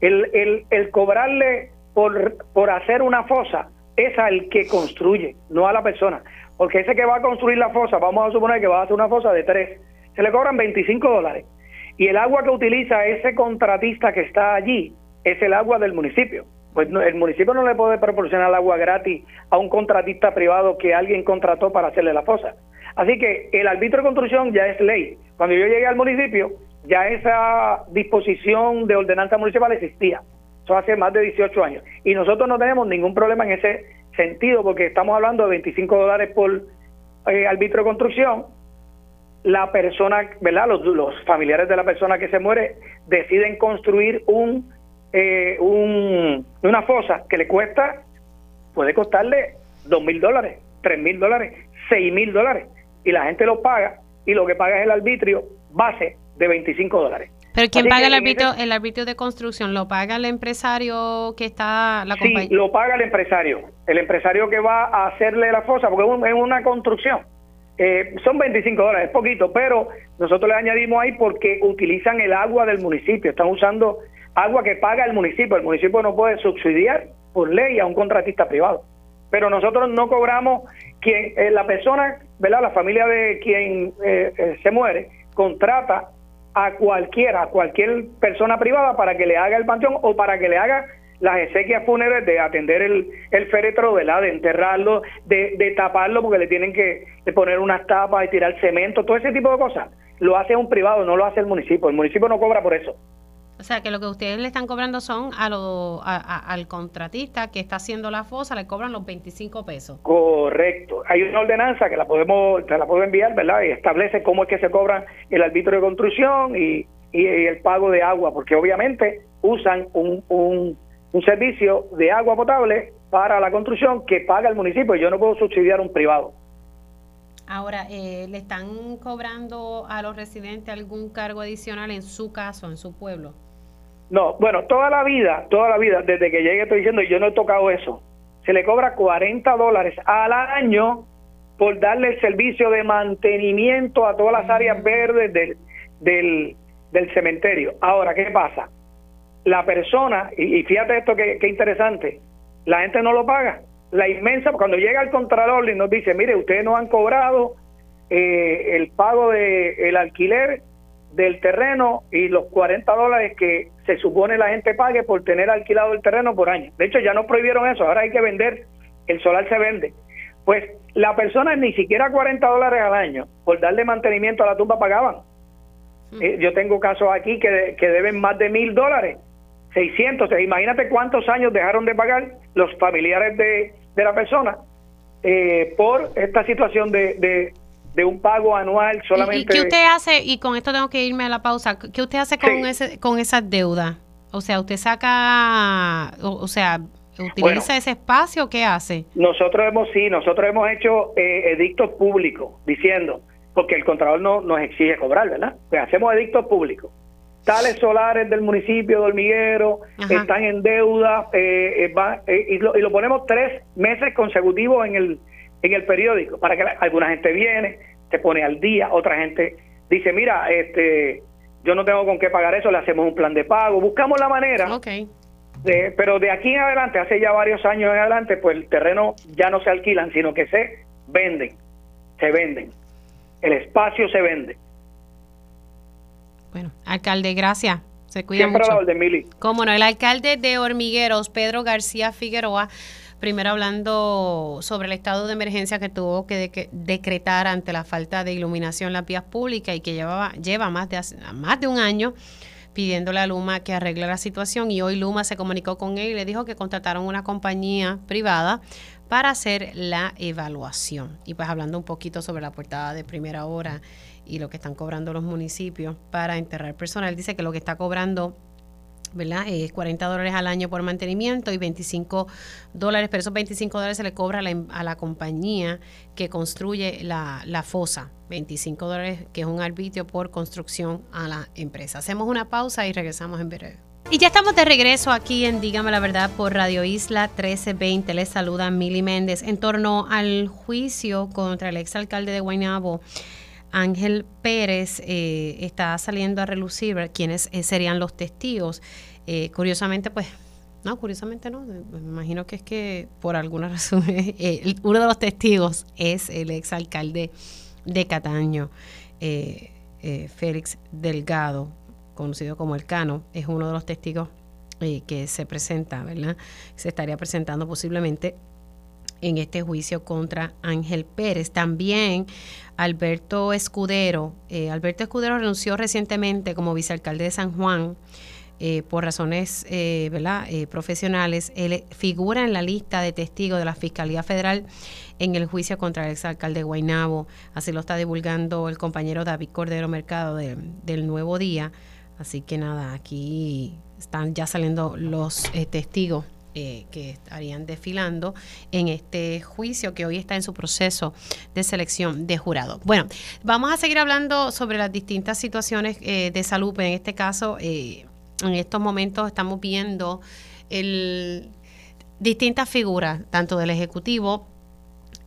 El, el, el cobrarle por, por hacer una fosa es al que construye, no a la persona. Porque ese que va a construir la fosa, vamos a suponer que va a hacer una fosa de tres, se le cobran 25 dólares. Y el agua que utiliza ese contratista que está allí es el agua del municipio pues el municipio no le puede proporcionar agua gratis a un contratista privado que alguien contrató para hacerle la fosa. Así que el arbitro de construcción ya es ley. Cuando yo llegué al municipio, ya esa disposición de ordenanza municipal existía. Eso hace más de 18 años. Y nosotros no tenemos ningún problema en ese sentido, porque estamos hablando de 25 dólares por eh, de construcción. La persona, ¿verdad? Los familiares de la persona que se muere deciden construir un eh, un, una fosa que le cuesta, puede costarle dos mil dólares, tres mil dólares, seis mil dólares, y la gente lo paga, y lo que paga es el arbitrio base de 25 dólares. Pero ¿quién paga el arbitrio, el arbitrio de construcción? ¿Lo paga el empresario que está la compañía? Sí, lo paga el empresario. El empresario que va a hacerle la fosa, porque es una construcción. Eh, son 25 dólares, es poquito, pero nosotros le añadimos ahí porque utilizan el agua del municipio, están usando agua que paga el municipio. El municipio no puede subsidiar por ley a un contratista privado. Pero nosotros no cobramos quien eh, la persona, ¿verdad? La familia de quien eh, eh, se muere contrata a cualquiera, a cualquier persona privada para que le haga el panteón o para que le haga las exequias fúnebres de atender el, el féretro, ¿verdad? De enterrarlo, de, de taparlo porque le tienen que poner unas tapas y tirar cemento, todo ese tipo de cosas. Lo hace un privado, no lo hace el municipio. El municipio no cobra por eso. O sea, que lo que ustedes le están cobrando son a lo, al contratista que está haciendo la fosa, le cobran los 25 pesos. Correcto. Hay una ordenanza que la podemos, te la puedo enviar, ¿verdad? Y establece cómo es que se cobra el arbitrio de construcción y, y, el pago de agua, porque obviamente usan un, un, un servicio de agua potable para la construcción que paga el municipio. Yo no puedo subsidiar un privado. Ahora, eh, ¿le están cobrando a los residentes algún cargo adicional en su caso, en su pueblo? No, bueno, toda la vida, toda la vida, desde que llegué estoy diciendo, yo no he tocado eso. Se le cobra 40 dólares al año por darle el servicio de mantenimiento a todas las áreas verdes del, del, del cementerio. Ahora, ¿qué pasa? La persona, y, fíjate esto que, que interesante, la gente no lo paga. La inmensa, cuando llega el contralor y nos dice, mire, ustedes no han cobrado eh, el pago de el alquiler del terreno y los 40 dólares que se supone la gente pague por tener alquilado el terreno por año. De hecho, ya no prohibieron eso, ahora hay que vender, el solar se vende. Pues la persona ni siquiera 40 dólares al año por darle mantenimiento a la tumba pagaban. Hmm. Eh, yo tengo casos aquí que, que deben más de mil dólares, 600. Imagínate cuántos años dejaron de pagar los familiares de, de la persona eh, por esta situación de, de un pago anual solamente. ¿Y, qué usted hace? Y con esto tengo que irme a la pausa. ¿Qué usted hace con ese con esas deudas? O sea, usted saca, o, sea, utiliza ese espacio, ¿qué hace? Nosotros hemos sí, nosotros hemos hecho eh, edictos públicos diciendo, porque el contralor no nos exige cobrar, ¿verdad? Pues hacemos edictos públicos. Tales solares del municipio de Hormiguero están en deuda eh, eh, y, lo, y lo ponemos tres meses consecutivos en el en el periódico para que alguna gente viene, se pone al día, otra gente dice, mira, este, yo no tengo con qué pagar eso, le hacemos un plan de pago, buscamos la manera. Okay. De, pero de aquí en adelante, hace ya varios años en adelante, pues el terreno ya no se alquilan, sino que se venden, se venden. El espacio se vende. Bueno, alcalde, gracias. Se cuida Siempre mucho. de Mili. Cómo no, el alcalde de Hormigueros, Pedro García Figueroa, primero hablando sobre el estado de emergencia que tuvo que, decretar ante la falta de iluminación en las vías públicas y que llevaba, lleva más de, más de un año pidiéndole a Luma que arregle la situación y hoy Luma se comunicó con él y le dijo que contrataron una compañía privada para hacer la evaluación. Y pues hablando un poquito sobre la portada de primera hora y lo que están cobrando los municipios para enterrar personal, dice que lo que está cobrando ¿verdad? Es 40 dólares al año por mantenimiento y 25 dólares, pero esos 25 dólares se le cobra a la, a la compañía que construye la, la, fosa. 25 dólares, que es un arbitrio por construcción a la empresa. Hacemos una pausa y regresamos en breve. Y ya estamos de regreso aquí en Dígame la Verdad por Radio Isla 1320. Les saluda Mili Méndez en torno al juicio contra el exalcalde de Guaynabo. Ángel Pérez eh, está saliendo a relucir quiénes eh, serían los testigos. Eh, curiosamente, pues, no, curiosamente no, me imagino que es que por alguna razón uno de los testigos es el exalcalde de Cataño, Félix Delgado, conocido como el Cano, es uno de los testigos que se presenta, ¿verdad? Se estaría presentando posiblemente en este juicio contra Ángel Pérez. También Alberto Escudero. Eh, Alberto Escudero renunció recientemente como vicealcalde de San Juan. Eh, por razones eh, ¿verdad? profesionales, él figura en la lista de testigos de la Fiscalía Federal en el juicio contra el exalcalde Guainabo. Así lo está divulgando el compañero David Cordero Mercado del Nuevo Día. Así que nada, aquí están ya saliendo los testigos eh, que estarían desfilando en este juicio que hoy está en su proceso de selección de jurado. Bueno, vamos a seguir hablando sobre las distintas situaciones eh, de salud, en este caso, eh, en estos momentos estamos viendo el, distintas figuras, tanto del Ejecutivo,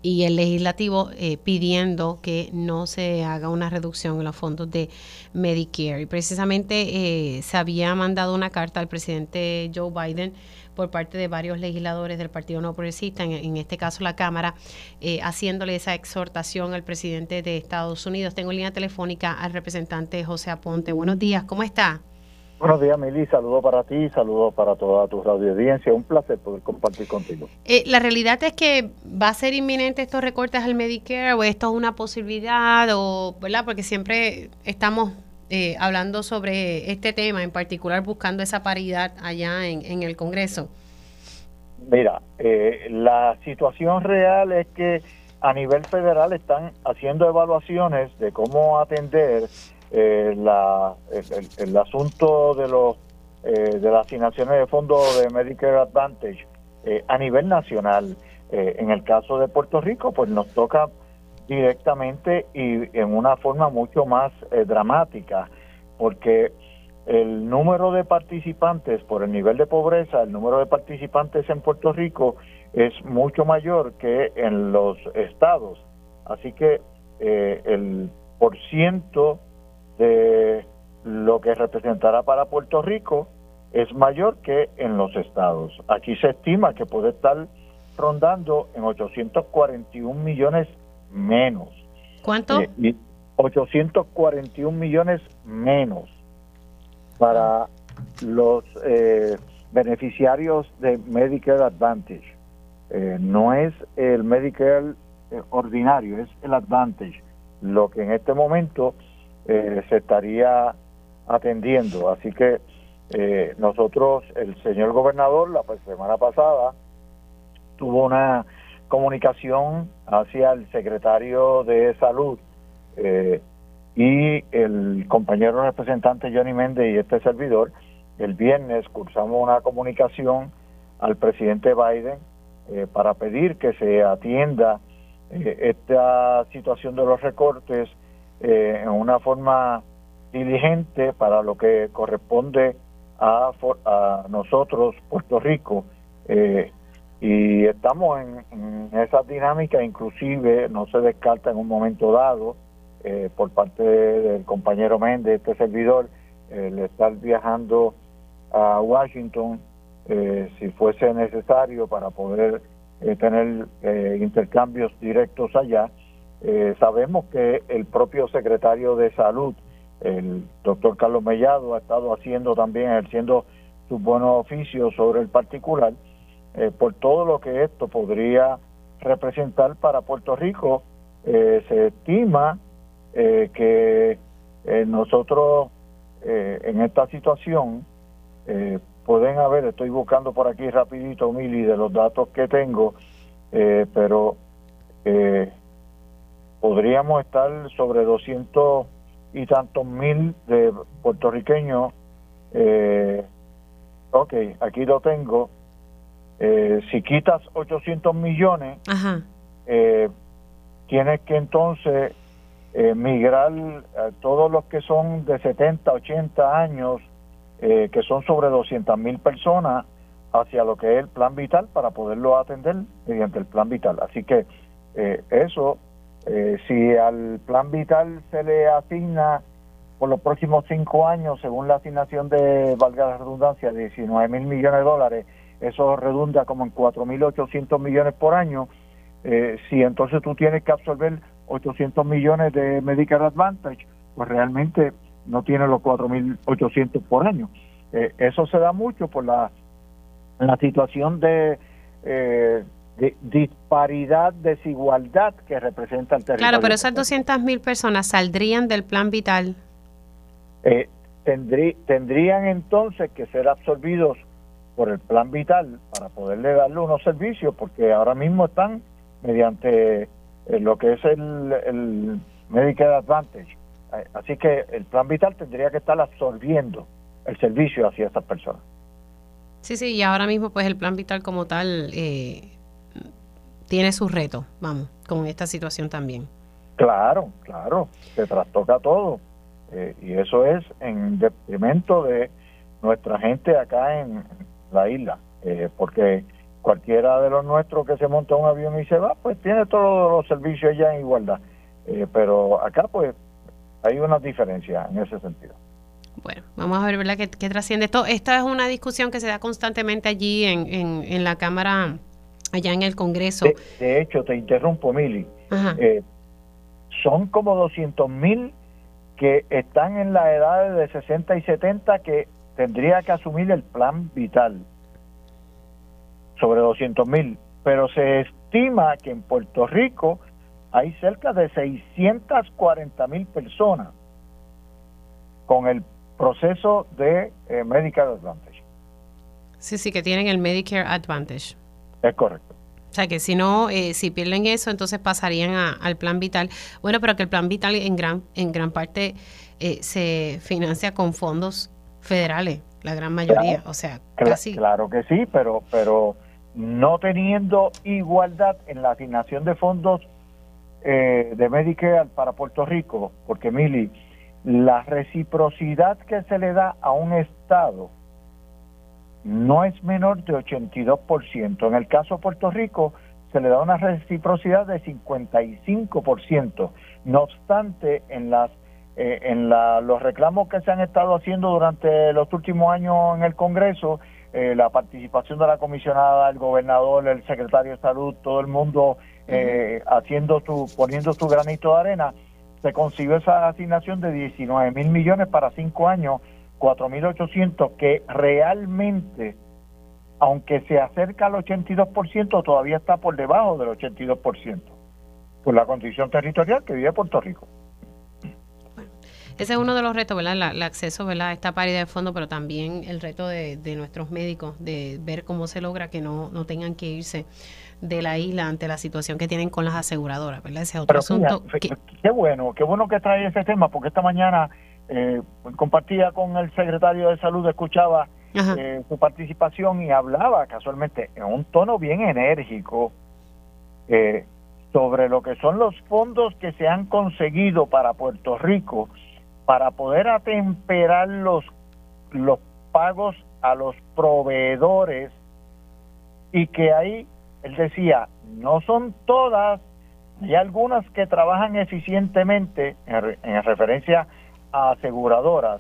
y el legislativo pidiendo que no se haga una reducción en los fondos de Medicare. Y precisamente se había mandado una carta al presidente Joe Biden por parte de varios legisladores del Partido No Progresista, en, este caso la Cámara, eh, haciéndole esa exhortación al presidente de Estados Unidos. Tengo en línea telefónica al representante José Aponte. Buenos días, ¿cómo está? Buenos días, Mili. Saludos para ti, saludos para toda tu radio audiencia. Un placer poder compartir contigo. Eh, la realidad es que va a ser inminente estos recortes al Medicare o esto es una posibilidad o, ¿verdad? Porque siempre estamos eh, hablando sobre este tema, en particular buscando esa paridad allá en, el Congreso. Mira, eh, la situación real es que a nivel federal están haciendo evaluaciones de cómo atender eh, la, el, asunto de los eh, de las asignaciones de fondos de Medicare Advantage eh, a nivel nacional. en el caso de Puerto Rico, pues nos toca directamente y en una forma mucho más dramática, porque el número de participantes por el nivel de pobreza, el número de participantes en Puerto Rico es mucho mayor que en los estados. Así que el por ciento de lo que representará para Puerto Rico es mayor que en los estados. Aquí se estima que puede estar rondando en 841 millones menos. ¿Cuánto? 841 eh, millones menos para los eh, beneficiarios de Medicare Advantage. Eh, no es el Medicare ordinario, es el Advantage. Lo que en este momento eh, se estaría atendiendo. Así que eh, nosotros, el señor gobernador, la semana pasada, tuvo una comunicación hacia el secretario de salud eh, y el compañero representante Johnny Méndez y este servidor. El viernes cursamos una comunicación al presidente Biden para pedir que se atienda esta situación de los recortes eh, en una forma diligente para lo que corresponde a, a nosotros, Puerto Rico. Eh, y estamos en, esa dinámica, inclusive no se descarta en un momento dado eh, por parte del compañero Méndez, este servidor, el estar viajando a Washington si fuese necesario para poder tener intercambios directos allá eh, sabemos que el propio secretario de Salud, el doctor Carlos Mellado, ha estado haciendo también, ejerciendo sus buenos oficios sobre el particular, eh, por todo lo que esto podría representar para Puerto Rico. Eh, se estima que nosotros en esta situación pueden haber, estoy buscando por aquí rapidito, Mili, de los datos que tengo, pero eh, podríamos estar sobre 200 y tantos mil de puertorriqueños. Eh, ok, aquí lo tengo. Eh, si quitas 800 millones, eh, tienes que entonces eh, migrar a todos los que son de 70, 80 años, que son sobre 200 mil personas, hacia lo que es el plan vital para poderlo atender mediante el plan vital. Así que eso eh, si al plan vital se le asigna por los próximos cinco años, según la asignación de, valga la redundancia, 19 mil millones de dólares, eso redunda como en 4.800 millones por año. Eh, si entonces tú tienes que absorber 800 millones de Medicare Advantage, pues realmente no tiene los 4.800 por año. Eh, eso se da mucho por la, la situación de eh, de disparidad, desigualdad que representa el territorio. Claro, pero esas 200 mil personas saldrían del plan vital. Eh, tendrían entonces que ser absorbidos por el plan vital para poderle darle unos servicios, porque ahora mismo están mediante eh, lo que es el, el Medicare Advantage. Eh, así que el plan vital tendría que estar absorbiendo el servicio hacia esas personas. Sí, sí, y ahora mismo pues el plan vital como tal eh, tiene sus retos, vamos, con esta situación también. Claro, claro, se trastoca todo. Eh, y eso es en detrimento de nuestra gente acá en la isla, eh, porque cualquiera de los nuestros que se monta un avión y se va, pues tiene todos los servicios ya en igualdad. Eh, pero acá pues hay una diferencia en ese sentido. Bueno, vamos a ver ¿verdad? ¿Qué, trasciende esto. Esta es una discusión que se da constantemente allí en, en, en la Cámara allá en el Congreso. De, hecho, te interrumpo, Mili. Eh, son como 200 mil que están en la edad de 60 y 70 que tendría que asumir el plan vital sobre 200 mil, pero se estima que en Puerto Rico hay cerca de 640 mil personas con el proceso de eh, Medicare Advantage. Sí, sí, que tienen el Medicare Advantage. Es correcto. O sea que si no, eh, si pierden eso, entonces pasarían al plan vital. Bueno, pero que el plan vital en gran, en gran parte eh, se financia con fondos federales, la gran mayoría. o sea, casi. Claro que sí, pero, pero no teniendo igualdad en la asignación de fondos eh, de Medicare para Puerto Rico, porque Mili, la reciprocidad que se le da a un Estado no es menor de 82%. En el caso de Puerto Rico se le da una reciprocidad de 55%. No obstante, en las eh, en la, los reclamos que se han estado haciendo durante los últimos años en el Congreso, eh, la participación de la comisionada, el gobernador, el secretario de salud, todo el mundo eh, haciendo su, poniendo su granito de arena, se consiguió esa asignación de 19 mil millones para cinco años 4.800 que realmente, aunque se acerca al 82%, todavía está por debajo del 82%, por la condición territorial que vive Puerto Rico. Ese es uno de los retos, ¿verdad? el acceso ¿verdad? a esta paridad de fondo, pero también el reto de, nuestros médicos, de ver cómo se logra que no, no tengan que irse de la isla ante la situación que tienen con las aseguradoras, ¿verdad? Ese otro asunto. Qué bueno, qué bueno que trae ese tema, porque esta mañana eh, compartía con el secretario de salud, escuchaba eh, su participación y hablaba casualmente en un tono bien enérgico eh, sobre lo que son los fondos que se han conseguido para Puerto Rico para poder atemperar los, los pagos a los proveedores y que ahí, él decía, no son todas, hay algunas que trabajan eficientemente en, en referencia aseguradoras.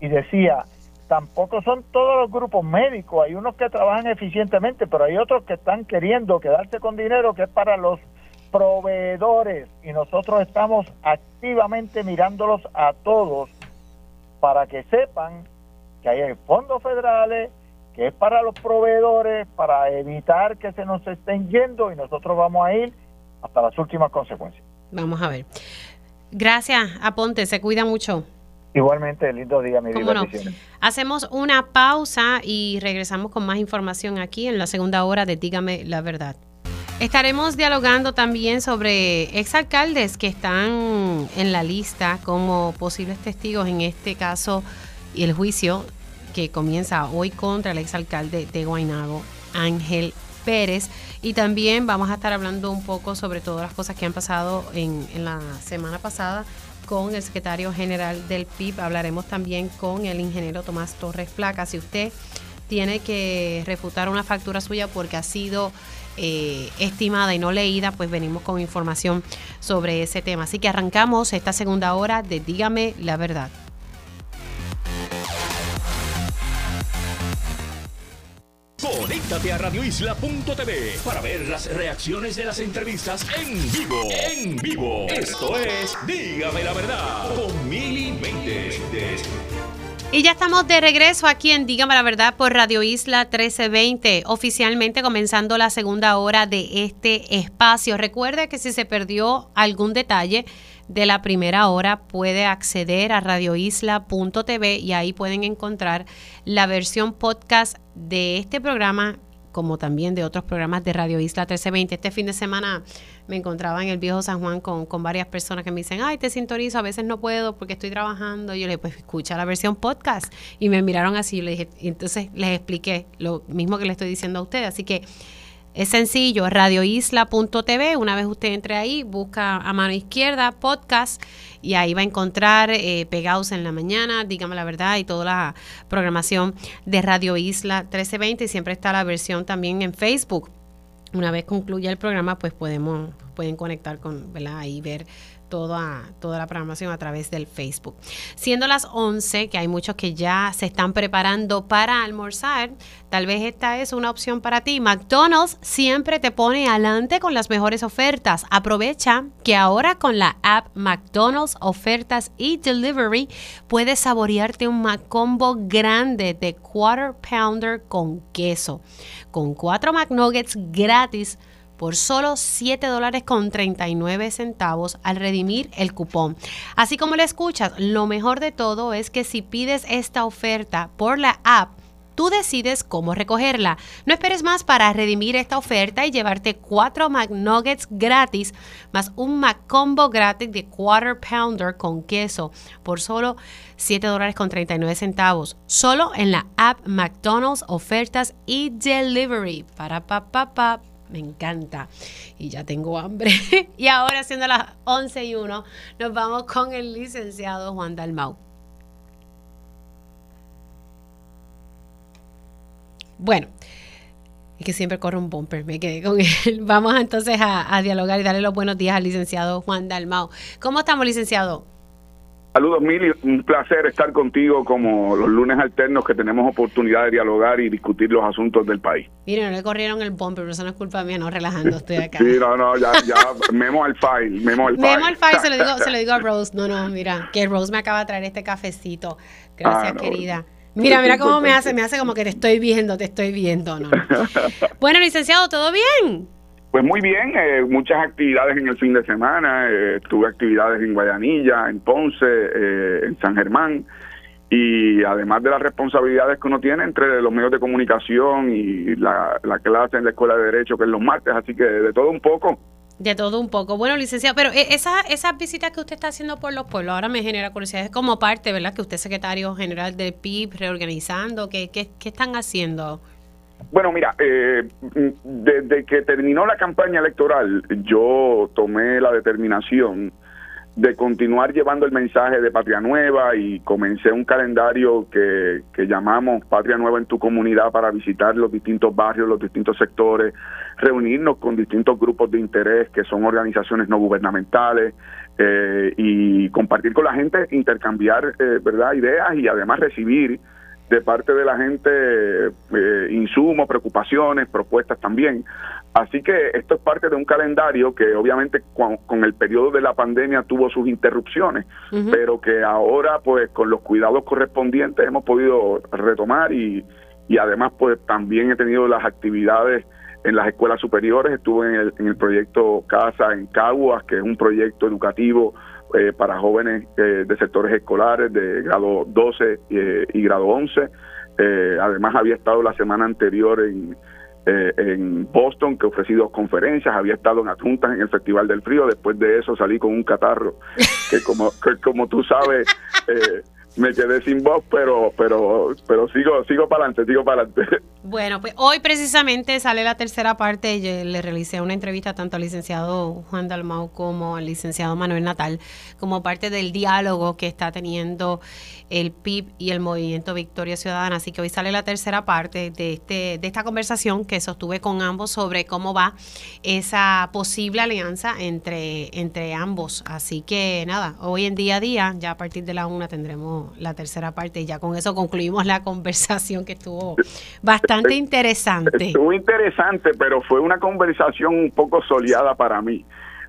Y decía, tampoco son todos los grupos médicos, hay unos que trabajan eficientemente, pero hay otros que están queriendo quedarse con dinero que es para los proveedores y nosotros estamos activamente mirándolos a todos para que sepan que hay fondos federales, que es para los proveedores, para evitar que se nos estén yendo y nosotros vamos a ir hasta las últimas consecuencias. Vamos a ver. Gracias, Aponte, se cuida mucho. Igualmente, lindo día, mi vida. Hacemos una pausa y regresamos con más información aquí en la segunda hora de Dígame la Verdad. Estaremos dialogando también sobre exalcaldes que están en la lista como posibles testigos en este caso y el juicio que comienza hoy contra el exalcalde de Guaynabo, Ángel Pérez. Y también vamos a estar hablando un poco sobre todas las cosas que han pasado en, la semana pasada con el secretario general del PIB. Hablaremos también con el ingeniero Tomás Torres Placa. Si usted tiene que refutar una factura suya porque ha sido eh, estimada y no leída, pues venimos con información sobre ese tema. Así que arrancamos esta segunda hora de Dígame la verdad. Conéctate a radioisla.tv para ver las reacciones de las entrevistas en vivo. En vivo. Esto es Dígame la verdad con Mili Méndez. Y ya estamos de regreso aquí en Dígame la Verdad por Radio Isla 1320, oficialmente comenzando la segunda hora de este espacio. Recuerde que si se perdió algún detalle, de la primera hora puede acceder a radioisla.tv y ahí pueden encontrar la versión podcast de este programa como también de otros programas de Radio Isla 1320. Este fin de semana me encontraba en el viejo San Juan con, varias personas que me dicen, ay, te sintonizo, a veces no puedo porque estoy trabajando. yo le dije, pues escucha la versión podcast. Y me miraron así, y le dije, y entonces les expliqué lo mismo que le estoy diciendo a ustedes. Así que es sencillo, radioisla.tv. Una vez usted entre ahí, busca a mano izquierda podcast y ahí va a encontrar eh, Pegados en la Mañana, dígame la verdad, y toda la programación de Radio Isla 1320. Y siempre está la versión también en Facebook. Una vez concluya el programa, pues podemos, pueden conectar con, ¿verdad? Ahí ver toda, toda la programación a través del Facebook. Siendo las 11, que hay muchos que ya se están preparando para almorzar, tal vez esta es una opción para ti. McDonald's siempre te pone adelante con las mejores ofertas. Aprovecha que ahora con la app McDonald's Ofertas y Delivery puedes saborearte un McCombo grande de Quarter Pounder con queso, con cuatro McNuggets gratis por solo 7 dólares con 39 centavos al redimir el cupón. Así como le escuchas, lo mejor de todo es que si pides esta oferta por la app, Tú decides cómo recogerla. No esperes más para redimir esta oferta y llevarte 4 McNuggets gratis más un McCombo gratis de Quarter Pounder con queso por solo 7 dólares con 39 centavos. Solo en la app McDonald's Ofertas y Delivery. Para pa pa pa me encanta. Y ya tengo hambre. y ahora, siendo las 11 y 1, nos vamos con el licenciado Juan Dalmau. Bueno, es que siempre corre un bumper, me quedé con él. Vamos entonces a, a dialogar y darle los buenos días al licenciado Juan Dalmau. ¿Cómo estamos, licenciado? Saludos, Mili. Un placer estar contigo como los lunes alternos que tenemos oportunidad de dialogar y discutir los asuntos del país. Mire, no le corrieron el bumper, pero eso no es culpa mía, no relajando, estoy acá. sí, no, no, ya, ya, memo al file, memo al file. Memo al file, se lo, digo, se lo digo a Rose. No, no, mira, que Rose me acaba de traer este cafecito. Gracias, ah, querida. Mira, mira cómo me hace, me hace como que te estoy viendo, te estoy viendo, ¿no? bueno, licenciado, ¿todo bien? Pues muy bien, eh, muchas actividades en el fin de semana, eh, tuve actividades en Guayanilla, en Ponce, eh, en San Germán, y además de las responsabilidades que uno tiene entre los medios de comunicación y la, clase en la Escuela de Derecho, que es los martes, así que de todo un poco. De todo un poco. Bueno, licenciado, pero esa, esas visitas que usted está haciendo por los pueblos, ahora me genera curiosidad, es como parte, ¿verdad? Que usted es secretario general del PIB, reorganizando, ¿qué, qué, qué están haciendo? Bueno, mira, eh, desde que terminó la campaña electoral, yo tomé la determinación de continuar llevando el mensaje de Patria Nueva y comencé un calendario que, que llamamos Patria Nueva en tu comunidad para visitar los distintos barrios, los distintos sectores, reunirnos con distintos grupos de interés que son organizaciones no gubernamentales eh, y compartir con la gente, intercambiar eh, verdad ideas y además recibir de parte de la gente eh, insumos, preocupaciones, propuestas también. Así que esto es parte de un calendario que obviamente con, el periodo de la pandemia tuvo sus interrupciones, pero que ahora pues con los cuidados correspondientes hemos podido retomar y, y además pues también he tenido las actividades en las escuelas superiores, estuve en el, en el proyecto Casa en Caguas, que es un proyecto educativo eh, para jóvenes eh, de sectores escolares de grado 12 eh, y grado 11. además había estado la semana anterior en, en Boston, que ofrecí dos conferencias, había estado en Adjuntas en el Festival del Frío, después de eso salí con un catarro, que como, que como tú sabes, me quedé sin voz, pero pero pero sigo sigo para adelante, sigo para adelante. Bueno, pues hoy precisamente sale la tercera parte. Yo le realicé una entrevista tanto al licenciado Juan Dalmau como al licenciado Manuel Natal, como parte del diálogo que está teniendo el PIB y el Movimiento Victoria Ciudadana. Así que hoy sale la tercera parte de este de esta conversación que sostuve con ambos sobre cómo va esa posible alianza entre entre ambos. Así que nada, hoy en día a día, ya a partir de la una tendremos la tercera parte y ya con eso concluimos la conversación que estuvo bastante interesante. Estuvo interesante, pero fue una conversación un poco soleada para mí.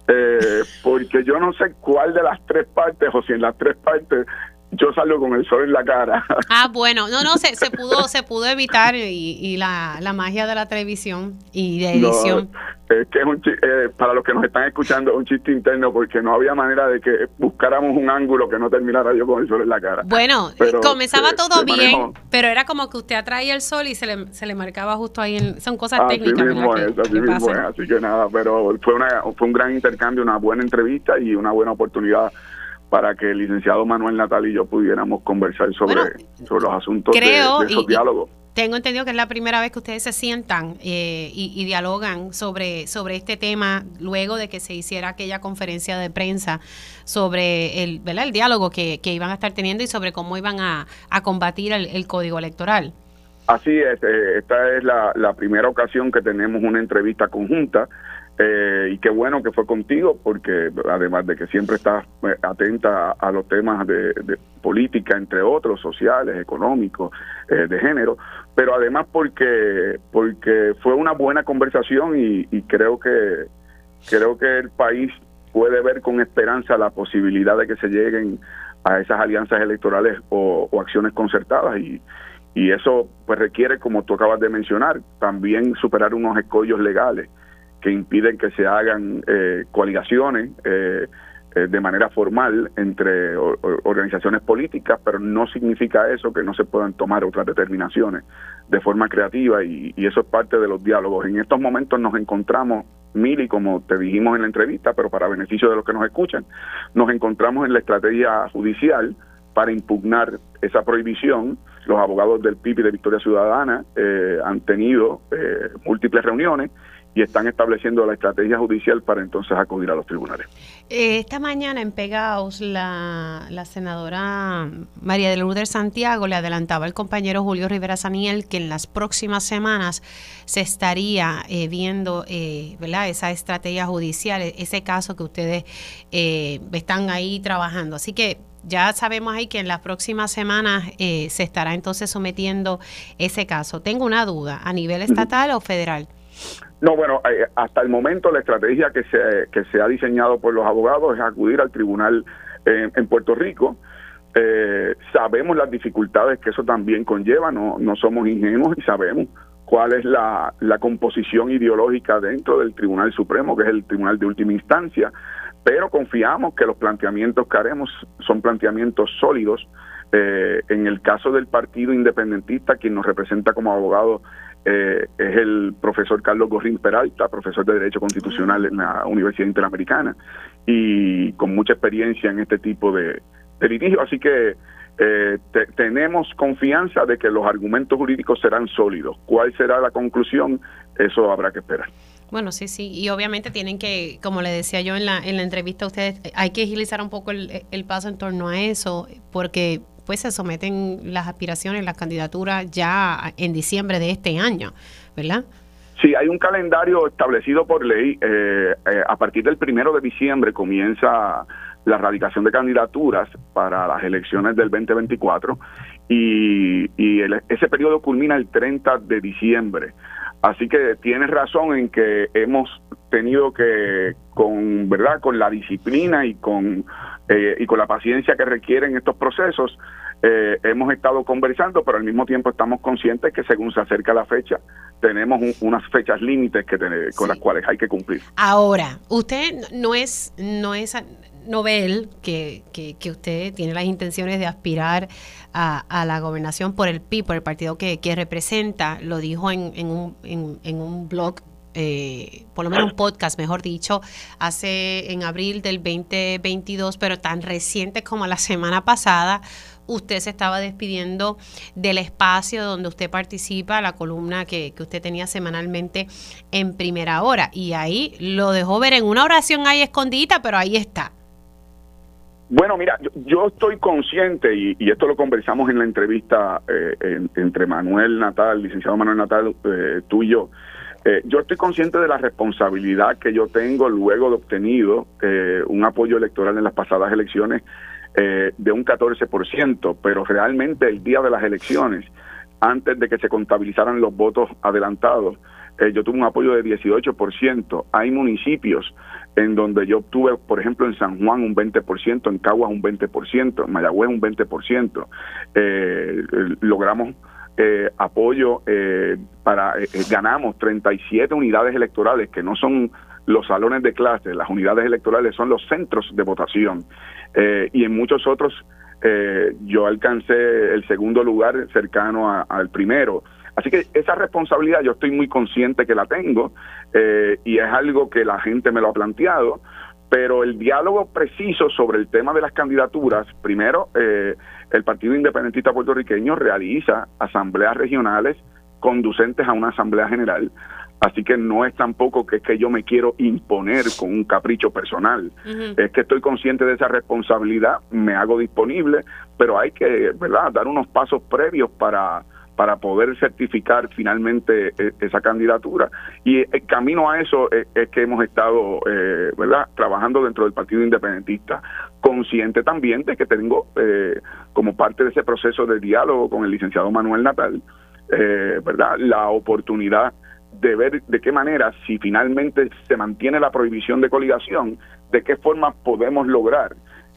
Eh, porque yo no sé cuál de las tres partes o si en las tres partes yo salgo con el sol en la cara. Ah, bueno, no, no, se, se pudo se pudo evitar y, la, la, magia de la televisión y de edición. es que es un eh, para los que nos están escuchando, es un chiste interno porque no había manera de que buscáramos un ángulo que no terminara yo con el sol en la cara. Bueno, comenzaba todo bien, pero era como que usted atraía el sol y se le, se le marcaba justo ahí. En, son cosas técnicas. Mismo es, así mismo es, así que nada, pero fue, una, fue un gran intercambio, una buena entrevista y una buena oportunidad para que el licenciado Manuel Natal y yo pudiéramos conversar sobre, sobre los asuntos de, esos diálogos. Tengo entendido que es la primera vez que ustedes se sientan eh, y, dialogan sobre, sobre este tema luego de que se hiciera aquella conferencia de prensa sobre el, ¿verdad? el diálogo que, iban a estar teniendo y sobre cómo iban a, combatir el, código electoral. Así es, eh, esta es la, la, primera ocasión que tenemos una entrevista conjunta eh, y qué bueno que fue contigo porque además de que siempre estás eh, atenta a, los temas de, política, entre otros, sociales, económicos, de género, pero además porque, porque fue una buena conversación y, creo que creo que el país puede ver con esperanza la posibilidad de que se lleguen a esas alianzas electorales o, o acciones concertadas y, y eso pues requiere, como tú acabas de mencionar, también superar unos escollos legales que impiden que se hagan eh, coaligaciones eh, eh, de manera formal entre organizaciones políticas, pero no significa eso que no se puedan tomar otras determinaciones de forma creativa y, y eso es parte de los diálogos. En estos momentos nos encontramos, Mili, como te dijimos en la entrevista, pero para beneficio de los que nos escuchan, nos encontramos en la estrategia judicial para impugnar esa prohibición. Los abogados del PIB y de Victoria Ciudadana eh, han tenido eh, múltiples reuniones y están estableciendo la estrategia judicial para entonces acudir a los tribunales. Eh, esta mañana en Pegaos, la, la senadora María de Lourdes Santiago le adelantaba al compañero Julio Rivera Saniel que en las próximas semanas se estaría viendo ¿verdad? esa estrategia judicial, ese caso que ustedes están ahí trabajando. Así que ya sabemos ahí que en las próximas semanas eh, se estará entonces sometiendo ese caso. Tengo una duda, ¿a nivel estatal o federal? No, bueno, eh, hasta el momento la estrategia que se, que se ha diseñado por los abogados es acudir al tribunal en Puerto Rico. Eh, sabemos las dificultades que eso también conlleva, no, no somos ingenuos y sabemos cuál es la, la composición ideológica dentro del Tribunal Supremo, que es el tribunal de última instancia pero confiamos que los planteamientos que haremos son planteamientos sólidos. Eh, en el caso del Partido Independentista, quien nos representa como abogado eh, es el profesor Carlos Gorrín Peralta, profesor de Derecho Constitucional en la Universidad Interamericana y con mucha experiencia en este tipo de, litigio. Así que eh, tenemos confianza de que los argumentos jurídicos serán sólidos. ¿Cuál será la conclusión? Eso habrá que esperar. Bueno, sí, sí, y obviamente tienen que, como le decía yo en la, en la entrevista a ustedes, hay que agilizar un poco el, paso en torno a eso, porque pues se someten las aspiraciones, las candidaturas ya en diciembre de este año, ¿verdad? Sí, hay un calendario establecido por ley. Eh, eh, a partir del primero de diciembre comienza la radicación de candidaturas para las elecciones del 2024 y, y ese periodo culmina el 30 de diciembre. Así que tienes razón en que hemos tenido que, con verdad, con la disciplina y con eh, y con la paciencia que requieren estos procesos, eh, hemos estado conversando, pero al mismo tiempo estamos conscientes que según se acerca la fecha, tenemos unas fechas límites que con las cuales hay que cumplir. Ahora, usted no es no es Nobel que, que, que, usted tiene las intenciones de aspirar a, la gobernación por el PI, por el partido que, representa, lo dijo en, en, un, en, un blog eh, por lo menos un podcast, mejor dicho, hace en abril del 2022, pero tan reciente como la semana pasada, usted se estaba despidiendo del espacio donde usted participa, la columna que, que, usted tenía semanalmente en primera hora. Y ahí lo dejó ver en una oración ahí escondida, pero ahí está. Bueno, mira, yo, estoy consciente, y, esto lo conversamos en la entrevista eh, entre Manuel Natal, licenciado Manuel Natal, eh, tú y yo. Eh, yo estoy consciente de la responsabilidad que yo tengo luego de obtenido un apoyo electoral en las pasadas elecciones de un 14%, pero realmente el día de las elecciones, antes de que se contabilizaran los votos adelantados, yo tuve un apoyo de 18%. Hay municipios en donde yo obtuve, por ejemplo, en San Juan un 20%, en Caguas un 20%, en Mayagüez un 20%. Eh, logramos eh, apoyo eh, para, eh, ganamos 37 unidades electorales que no son los salones de clase, las unidades electorales son los centros de votación. y en muchos otros yo alcancé el segundo lugar cercano al primero. Así que esa responsabilidad yo estoy muy consciente que la tengo eh, y es algo que la gente me lo ha planteado, pero el diálogo preciso sobre el tema de las candidaturas, primero, eh, el Partido Independentista Puertorriqueño realiza asambleas regionales conducentes a una asamblea general. Así que no es tampoco que es que yo me quiero imponer con un capricho personal. Es que estoy consciente de esa responsabilidad, me hago disponible, pero hay que, ¿verdad?, dar unos pasos previos para para poder certificar finalmente eh, esa candidatura. Y el camino a eso es, que hemos estado, eh, ¿verdad?, trabajando dentro del Partido Independentista, consciente también de que tengo, eh, como parte de ese proceso de diálogo con el licenciado Manuel Natal, ¿verdad?, la oportunidad de ver de qué manera, si finalmente se mantiene la prohibición de coligación, de qué forma podemos lograr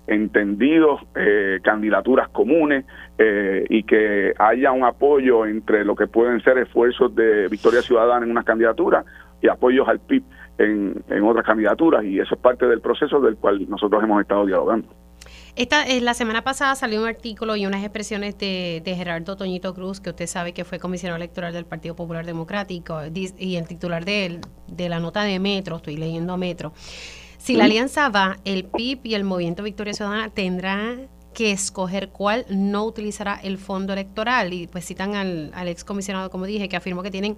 entendidos, eh, candidaturas comunes eh, y que haya un apoyo entre lo que pueden ser esfuerzos de Victoria Ciudadana en una candidatura y apoyos al PIB en, en otras candidaturas y eso es parte del proceso del cual nosotros hemos estado dialogando. Esta, eh, la semana pasada salió un artículo y unas expresiones de, de, Gerardo Toñito Cruz, que usted sabe que fue comisionado electoral del Partido Popular Democrático y el titular de, de la nota de Metro, estoy leyendo Metro, si la alianza va, el PIB y el Movimiento Victoria Ciudadana tendrán que escoger cuál no utilizará el fondo electoral. Y pues citan al, al ex comisionado, como dije, que afirmó que tienen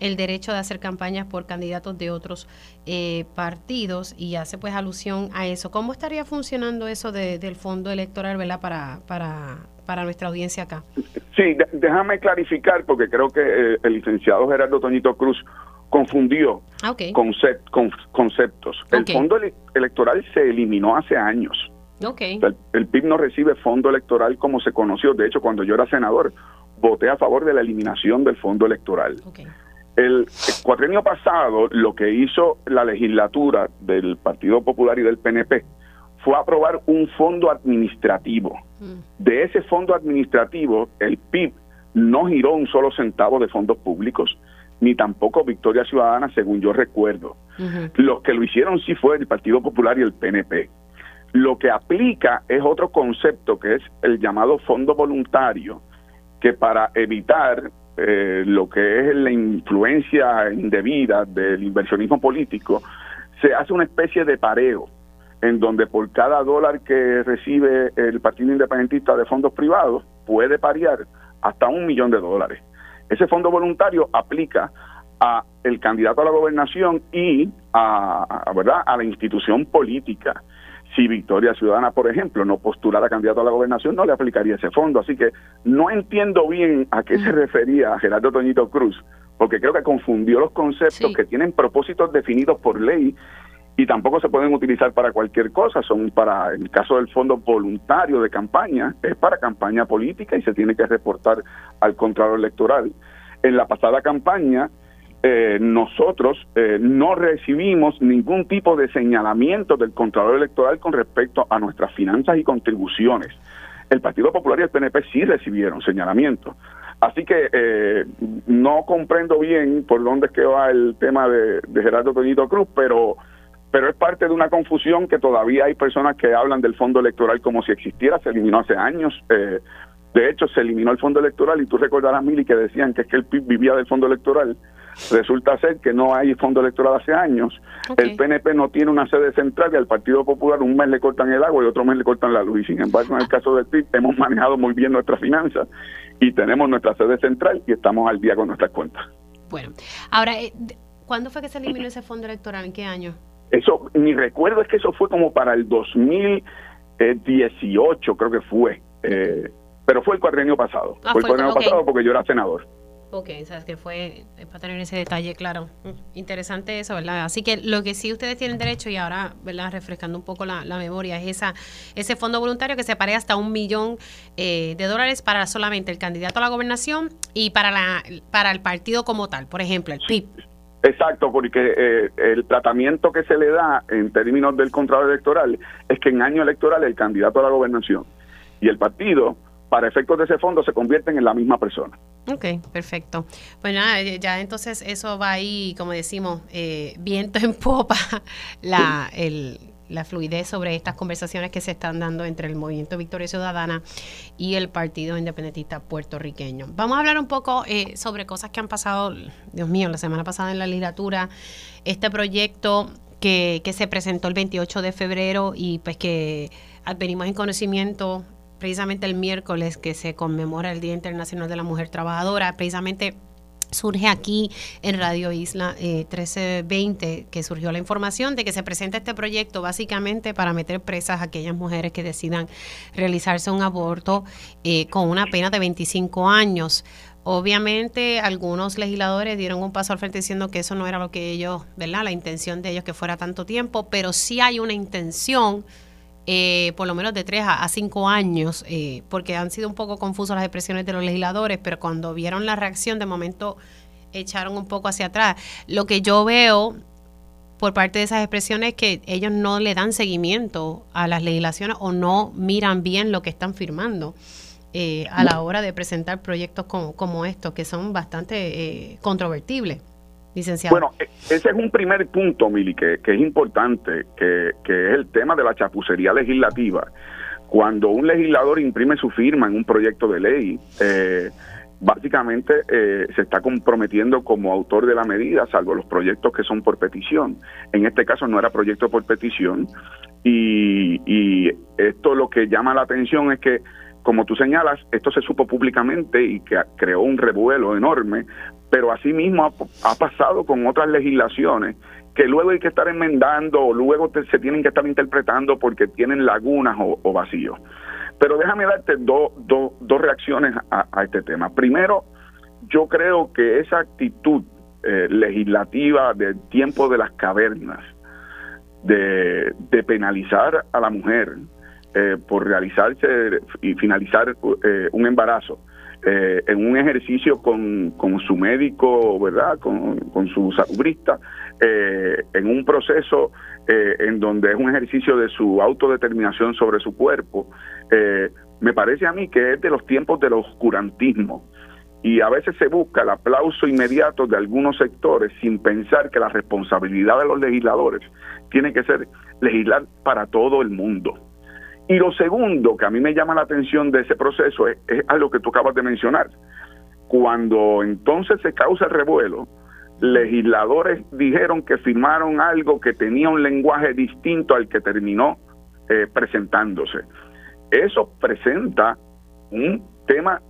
el derecho de hacer campañas por candidatos de otros eh, partidos y hace pues alusión a eso. ¿Cómo estaría funcionando eso del fondo electoral, verdad, para, para, para nuestra audiencia acá? Sí, déjame clarificar porque creo que eh, el licenciado Gerardo Toñito Cruz confundió ah, conceptos. El fondo electoral se eliminó hace años. El, PIB no recibe fondo electoral como se conoció. De hecho, cuando yo era senador, voté a favor de la eliminación del fondo electoral. El, cuatrienio pasado, lo que hizo la legislatura del Partido Popular y del PNP fue aprobar un fondo administrativo. Mm. De ese fondo administrativo, el PIB no giró un solo centavo de fondos públicos ni tampoco Victoria Ciudadana, según yo recuerdo. Los que lo hicieron sí fue el Partido Popular y el PNP. Lo que aplica es otro concepto que es el llamado fondo voluntario, que para evitar eh, lo que es la influencia indebida del inversionismo político, se hace una especie de pareo, en donde por cada dólar que recibe el Partido Independentista de fondos privados, puede parear hasta un millón de dólares. Ese fondo voluntario aplica a el candidato a la gobernación y a, verdad a la institución política. Si Victoria Ciudadana, por ejemplo, no postulara candidato a la gobernación, no le aplicaría ese fondo. Así que no entiendo bien a qué se refería Gerardo Toñito Cruz, porque creo que confundió los conceptos que tienen propósitos definidos por ley y tampoco se pueden utilizar para cualquier cosa, son para, en el caso del fondo voluntario de campaña, es para campaña política y se tiene que reportar al Contralor Electoral. En la pasada campaña, eh, nosotros eh, no recibimos ningún tipo de señalamiento del Contralor Electoral con respecto a nuestras finanzas y contribuciones. El Partido Popular y el PNP sí recibieron señalamiento. Así que eh, no comprendo bien por dónde es que va el tema de, de Gerardo Toñito Cruz, pero pero es parte de una confusión que todavía hay personas que hablan del fondo electoral como si existiera, se eliminó hace años. Eh, de hecho, se eliminó el fondo electoral y tú recordarás, Mili, que decían que es que el PIB vivía del fondo electoral. Resulta ser que no hay fondo electoral hace años. El PNP no tiene una sede central y al Partido Popular un mes le cortan el agua y otro mes le cortan la luz. Y sin embargo, en el caso del PIB hemos manejado muy bien nuestras finanzas y tenemos nuestra sede central y estamos al día con nuestras cuentas. Bueno, ahora, eh, ¿cuándo fue que se eliminó ese fondo electoral? ¿En qué año? Eso, mi recuerdo es que eso fue como para el 2018, creo que fue. Eh, pero fue el cuadrenio pasado. Ah, fue el cuadrenio pasado porque yo era senador. Ok, sabes que fue para tener ese detalle claro. Mm, interesante eso, ¿verdad? Así que lo que sí ustedes tienen derecho, y ahora, ¿verdad? Refrescando un poco la, memoria, es esa ese fondo voluntario que se pare hasta un millón eh, de dólares para solamente el candidato a la gobernación y para, la, para el partido como tal, por ejemplo, el PIB. Exacto, porque eh, el tratamiento que se le da en términos del contrato electoral es que en año electoral el candidato a la gobernación y el partido, para efectos de ese fondo, se convierten en la misma persona. Ok, perfecto. Pues nada, eh, ya entonces eso va ahí, como decimos, eh, viento en popa, la, el, la fluidez sobre estas conversaciones que se están dando entre el Movimiento Victoria Ciudadana y el Partido Independentista puertorriqueño. Vamos a hablar un poco eh, sobre cosas que han pasado, Dios mío, la semana pasada en la legislatura, este proyecto que, que se presentó el 28 de febrero y pues que venimos en conocimiento precisamente el miércoles que se conmemora el Día Internacional de la Mujer Trabajadora, precisamente surge aquí en Radio Isla 1320 eh, que surgió la información de que se presenta este proyecto básicamente para meter presas a aquellas mujeres que decidan realizarse un aborto eh, con una pena de 25 años. Obviamente algunos legisladores dieron un paso al frente diciendo que eso no era lo que ellos, ¿verdad? La intención de ellos que fuera tanto tiempo, pero sí hay una intención, eh, por lo menos de tres a, cinco años, eh, porque han sido un poco confusas las expresiones de los legisladores, pero cuando vieron la reacción de momento echaron un poco hacia atrás. Lo que yo veo por parte de esas expresiones es que ellos no le dan seguimiento a las legislaciones o no miran bien lo que están firmando. Eh, a la hora de presentar proyectos como, como estos, que son bastante eh, controvertibles, Bueno, e, ese es un primer punto, Mili, que, es importante, que, que es el tema de la chapucería legislativa. Cuando un legislador imprime su firma en un proyecto de ley, eh, básicamente eh, se está comprometiendo como autor de la medida, salvo los proyectos que son por petición. En este caso no era proyecto por petición y esto lo que llama la atención es que como tú señalas, esto se supo públicamente y que creó un revuelo enorme, pero asimismo ha, ha pasado con otras legislaciones que luego hay que estar enmendando o luego se tienen que estar interpretando porque tienen lagunas o, vacíos. Pero déjame darte dos reacciones a, este tema. Primero, yo creo que esa actitud eh, legislativa del tiempo de las cavernas, de penalizar a la mujer, eh, por realizarse y finalizar eh, un embarazo eh, en un ejercicio con, con, su médico, ¿verdad? Con, con su salubrista, en un proceso en donde es un ejercicio de su autodeterminación sobre su cuerpo, me parece a mí que es de los tiempos del oscurantismo. Y a veces se busca el aplauso inmediato de algunos sectores sin pensar que la responsabilidad de los legisladores tiene que ser legislar para todo el mundo y lo segundo que a mí me llama la atención de ese proceso es, algo que tú acabas de mencionar. Cuando entonces se causa el revuelo, legisladores dijeron que firmaron algo que tenía un lenguaje distinto al que terminó eh, presentándose. Eso presenta un tema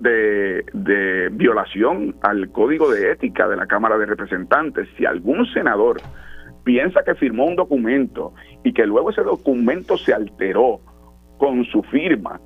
de, de, violación al código de ética de la Cámara de Representantes. Si algún senador piensa que firmó un documento y que luego ese documento se alteró con su firma,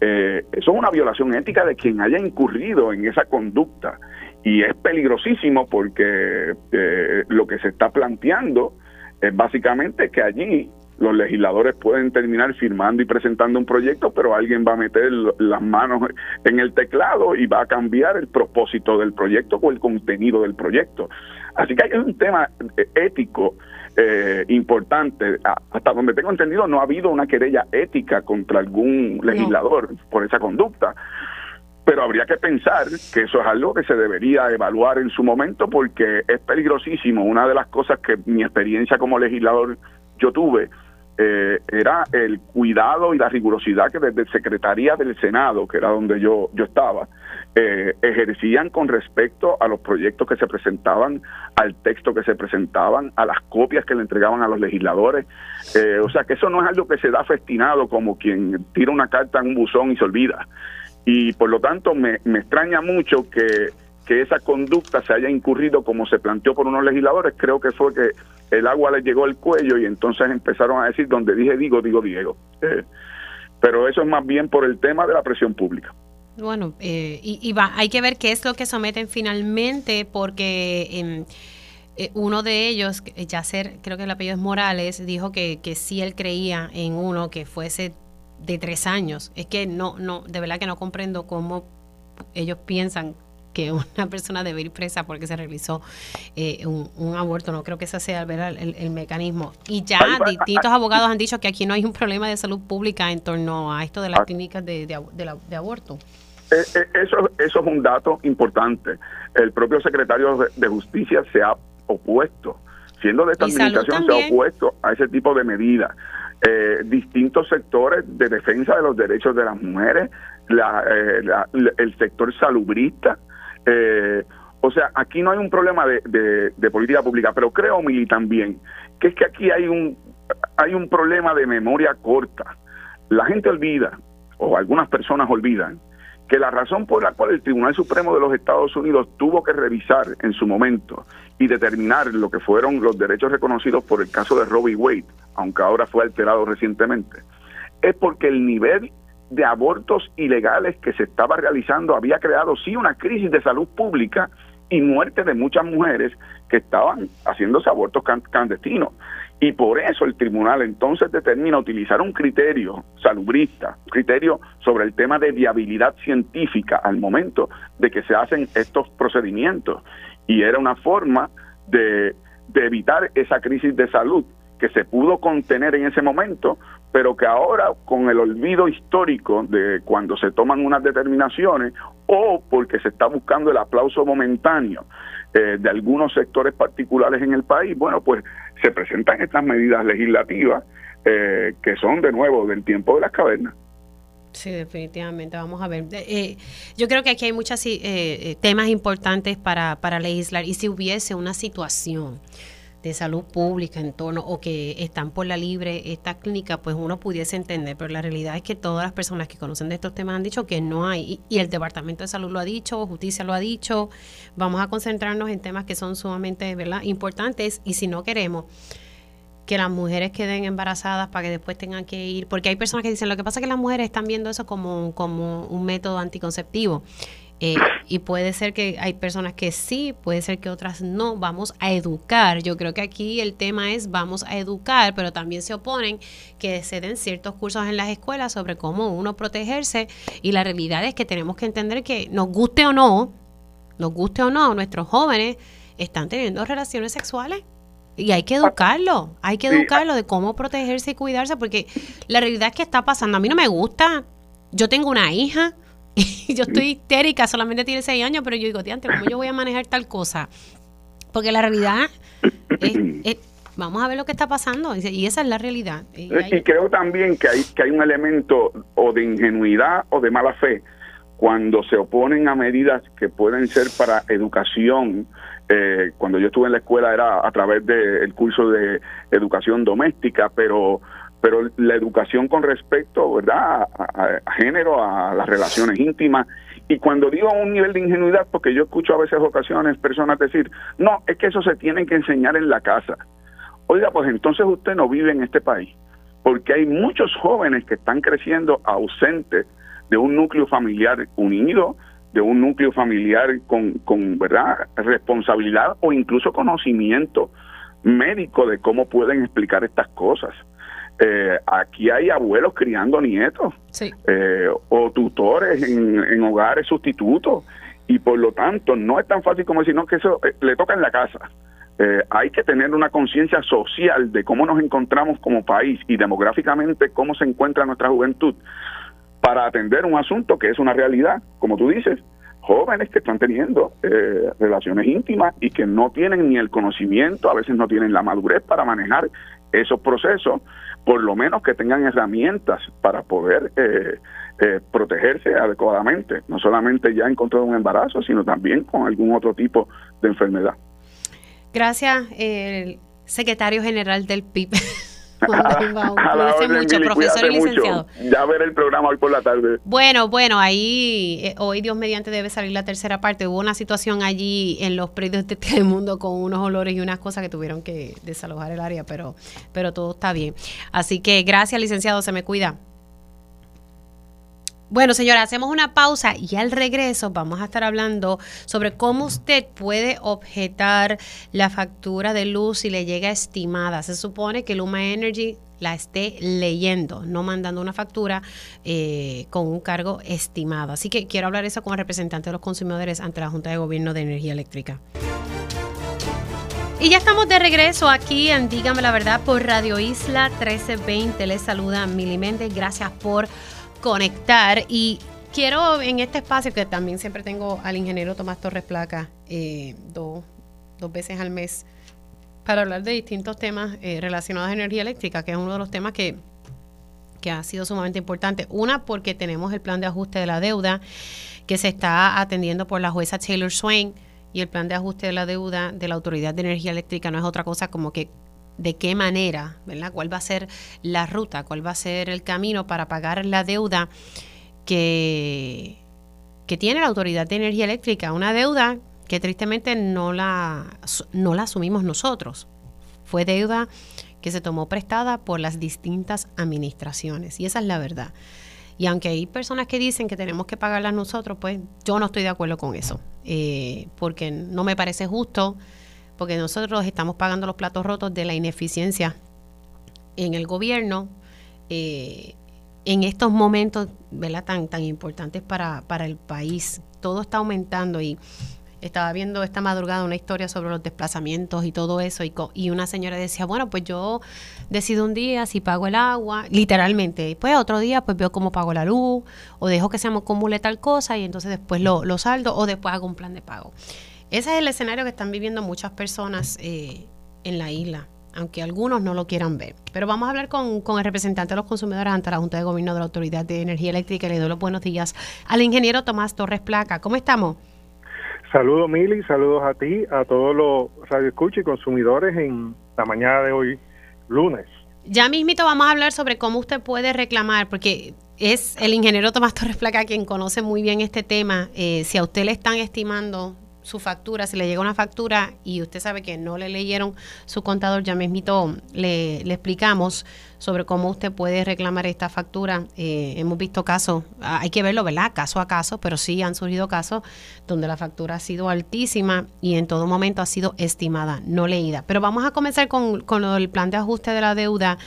eh, eso es una violación ética de quien haya incurrido en esa conducta y es peligrosísimo porque eh, lo que se está planteando es básicamente que allí los legisladores pueden terminar firmando y presentando un proyecto, pero alguien va a meter las manos en el teclado y va a cambiar el propósito del proyecto o el contenido del proyecto. Así que hay un tema eh, ético eh, importante. Hasta donde tengo entendido, no ha habido una querella ética contra algún legislador por esa conducta. Pero habría que pensar que eso es algo que se debería evaluar en su momento porque es peligrosísimo. Una de las cosas que mi experiencia como legislador yo tuve eh, era el cuidado y la rigurosidad que desde Secretaría del Senado, que era donde yo, yo estaba, eh, ejercían con respecto a los proyectos que se presentaban, al texto que se presentaban, a las copias que le entregaban a los legisladores. Eh, o sea que eso no es algo que se da festinado como quien tira una carta en un buzón y se olvida. Y por lo tanto me, me extraña mucho que, que esa conducta se haya incurrido como se planteó por unos legisladores. Creo que fue que el agua le llegó al cuello y entonces empezaron a decir donde dije digo, digo Diego. Eh, pero eso es más bien por el tema de la presión pública. Bueno, eh, y, va, hay que ver qué es lo que someten finalmente, porque em, eh, uno de ellos, Yacer, creo que el apellido es Morales, dijo que, que sí él creía en uno que fuese de tres años. Es que no, no, de verdad que no comprendo cómo ellos piensan que una persona debe ir presa porque se realizó eh, un, aborto. No creo que ese sea el, el, mecanismo. Y ya distintos abogados han dicho que aquí no hay un problema de salud pública en torno a esto de las ah. clínicas de, de, aborto. Eh, eh, eso, eso es un dato importante. El propio secretario de Justicia se ha opuesto, siendo de esta administración, se ha opuesto a ese tipo de medidas. distintos sectores de defensa de los derechos de las mujeres, el sector salubrista, eh, o sea, aquí no hay un problema de, política pública, pero creo, Mili, también, que es que aquí hay un, hay un problema de memoria corta. La gente olvida, o algunas personas olvidan, que la razón por la cual el Tribunal Supremo de los Estados Unidos tuvo que revisar en su momento y determinar lo que fueron los derechos reconocidos por el caso de Robbie Wade, aunque ahora fue alterado recientemente, es porque el nivel de abortos ilegales que se estaba realizando había creado sí una crisis de salud pública y muerte de muchas mujeres que estaban haciéndose abortos clandestinos. Y por eso el tribunal entonces determina utilizar un criterio salubrista, un criterio sobre el tema de viabilidad científica al momento de que se hacen estos procedimientos. Y era una forma de, de evitar esa crisis de salud que se pudo contener en ese momento, pero que ahora con el olvido histórico de cuando se toman unas determinaciones o porque se está buscando el aplauso momentáneo eh, de algunos sectores particulares en el país, bueno, pues se presentan estas medidas legislativas eh, que son de nuevo del tiempo de las cavernas. Sí, definitivamente. Vamos a ver. Eh, yo creo que aquí hay muchos temas importantes para, para legislar y si hubiese una situación de salud pública en torno o que están por la libre esta clínica, pues uno pudiese entender, pero la realidad es que todas las personas que conocen de estos temas han dicho que no hay, y, el Departamento de Salud lo ha dicho, Justicia lo ha dicho, vamos a concentrarnos en temas que son sumamente ¿verdad? importantes y si no queremos que las mujeres queden embarazadas para que después tengan que ir, porque hay personas que dicen, lo que pasa es que las mujeres están viendo eso como, como un método anticonceptivo. Eh, y puede ser que hay personas que sí, puede ser que otras no. Vamos a educar. Yo creo que aquí el tema es vamos a educar, pero también se oponen que se den ciertos cursos en las escuelas sobre cómo uno protegerse. Y la realidad es que tenemos que entender que nos guste o no, nos guste o no, nuestros jóvenes están teniendo relaciones sexuales. Y hay que educarlo, hay que educarlo de cómo protegerse y cuidarse, porque la realidad es que está pasando. A mí no me gusta. Yo tengo una hija, yo estoy histérica, solamente tiene seis años, pero yo digo, diante, ¿cómo yo voy a manejar tal cosa? Porque la realidad es, vamos a ver lo que está pasando y esa es la realidad. Y, creo también que hay, que hay un elemento o de ingenuidad o de mala fe cuando se oponen a medidas que pueden ser para educación. Eh, cuando yo estuve en la escuela era a través del curso de educación doméstica, pero pero la educación con respecto, ¿verdad?, a, género, a las relaciones íntimas. Y cuando digo un nivel de ingenuidad, porque yo escucho a veces ocasiones personas decir, no, es que eso se tiene que enseñar en la casa. Oiga, pues entonces usted no vive en este país, porque hay muchos jóvenes que están creciendo ausentes de un núcleo familiar unido, de un núcleo familiar con, con ¿verdad? responsabilidad o incluso conocimiento médico de cómo pueden explicar estas cosas. Eh, aquí hay abuelos criando nietos eh, o tutores en, hogares sustitutos y por lo tanto no es tan fácil como decir no que eso eh, le toca en la casa hay que tener una conciencia social de cómo nos encontramos como país y demográficamente cómo se encuentra nuestra juventud para atender un asunto que es una realidad como tú dices jóvenes que están teniendo relaciones íntimas y que no tienen ni el conocimiento, a veces no tienen la madurez para manejar esos procesos por lo menos que tengan herramientas para poder eh, eh, protegerse adecuadamente, no solamente ya en contra de un embarazo, sino también con algún otro tipo de enfermedad. Gracias, el secretario general del PIB. mucho, profesor y licenciado. Ya ver el programa hoy por la tarde. Bueno, bueno, ahí eh, hoy Dios mediante debe salir la tercera parte. Hubo una situación allí en los predios de Telemundo con unos olores y unas cosas que tuvieron que desalojar el área, pero, pero todo está bien. Así que gracias, licenciado, se me cuida. Bueno, señora, hacemos una pausa y al regreso vamos a estar hablando sobre cómo usted puede objetar la factura de luz si le llega estimada. Se supone que Luma Energy la esté leyendo, no mandando una factura eh, con un cargo estimado. Así que quiero hablar eso como representante de los consumidores ante la Junta de Gobierno de Energía Eléctrica. Y ya estamos de regreso aquí en Dígame la Verdad por Radio Isla 1320. Les saluda Mili Méndez. Gracias por conectar y quiero en este espacio que también siempre tengo al ingeniero Tomás Torres Placa eh, dos, veces al mes para hablar de distintos temas eh, relacionados a energía eléctrica, que es uno de los temas que, que ha sido sumamente importante. Una, porque tenemos el plan de ajuste de la deuda que se está atendiendo por la jueza Taylor Swain y el plan de ajuste de la deuda de la Autoridad de Energía Eléctrica no es otra cosa como que de qué manera, ¿verdad? ¿Cuál va a ser la ruta? ¿Cuál va a ser el camino para pagar la deuda que, que tiene la Autoridad de Energía Eléctrica? Una deuda que tristemente no la, no la asumimos nosotros. Fue deuda que se tomó prestada por las distintas administraciones y esa es la verdad. Y aunque hay personas que dicen que tenemos que pagarlas nosotros, pues yo no estoy de acuerdo con eso, eh, porque no me parece justo, porque nosotros estamos pagando los platos rotos de la ineficiencia en el gobierno. Eh, en estos momentos ¿verdad? Tan, tan importantes para, para el país. Todo está aumentando y estaba viendo esta madrugada una historia sobre los desplazamientos y todo eso y, y una señora decía, bueno, pues yo decido un día si pago el agua, literalmente, y pues otro día pues veo cómo pago la luz o dejo que se me acumule tal cosa y entonces después lo, lo saldo o después hago un plan de pago. Ese es el escenario que están viviendo muchas personas eh, en la isla aunque algunos no lo quieran ver. Pero vamos a hablar con, el representante de los consumidores ante la Junta de Gobierno de la Autoridad de Energía Eléctrica le doy los buenos días al ingeniero Tomás Torres Placa. ¿Cómo estamos? Saludos, Mili, saludos a ti, a todos los radioescuchos y consumidores en la mañana de hoy, lunes. Ya mismito vamos a hablar sobre cómo usted puede reclamar, porque es el ingeniero Tomás Torres Placa quien conoce muy bien este tema. Eh, si a usted le están estimando su factura, si le llega una factura y usted sabe que no le leyeron su contador, ya mismito le, le explicamos sobre cómo usted puede reclamar esta factura. Eh, hemos visto casos, ah, hay que verlo, ¿verdad? Caso a caso, pero sí han surgido casos donde la factura ha sido altísima y en todo momento ha sido estimada, no leída. Pero vamos a comenzar con, con del plan de ajuste de la deuda.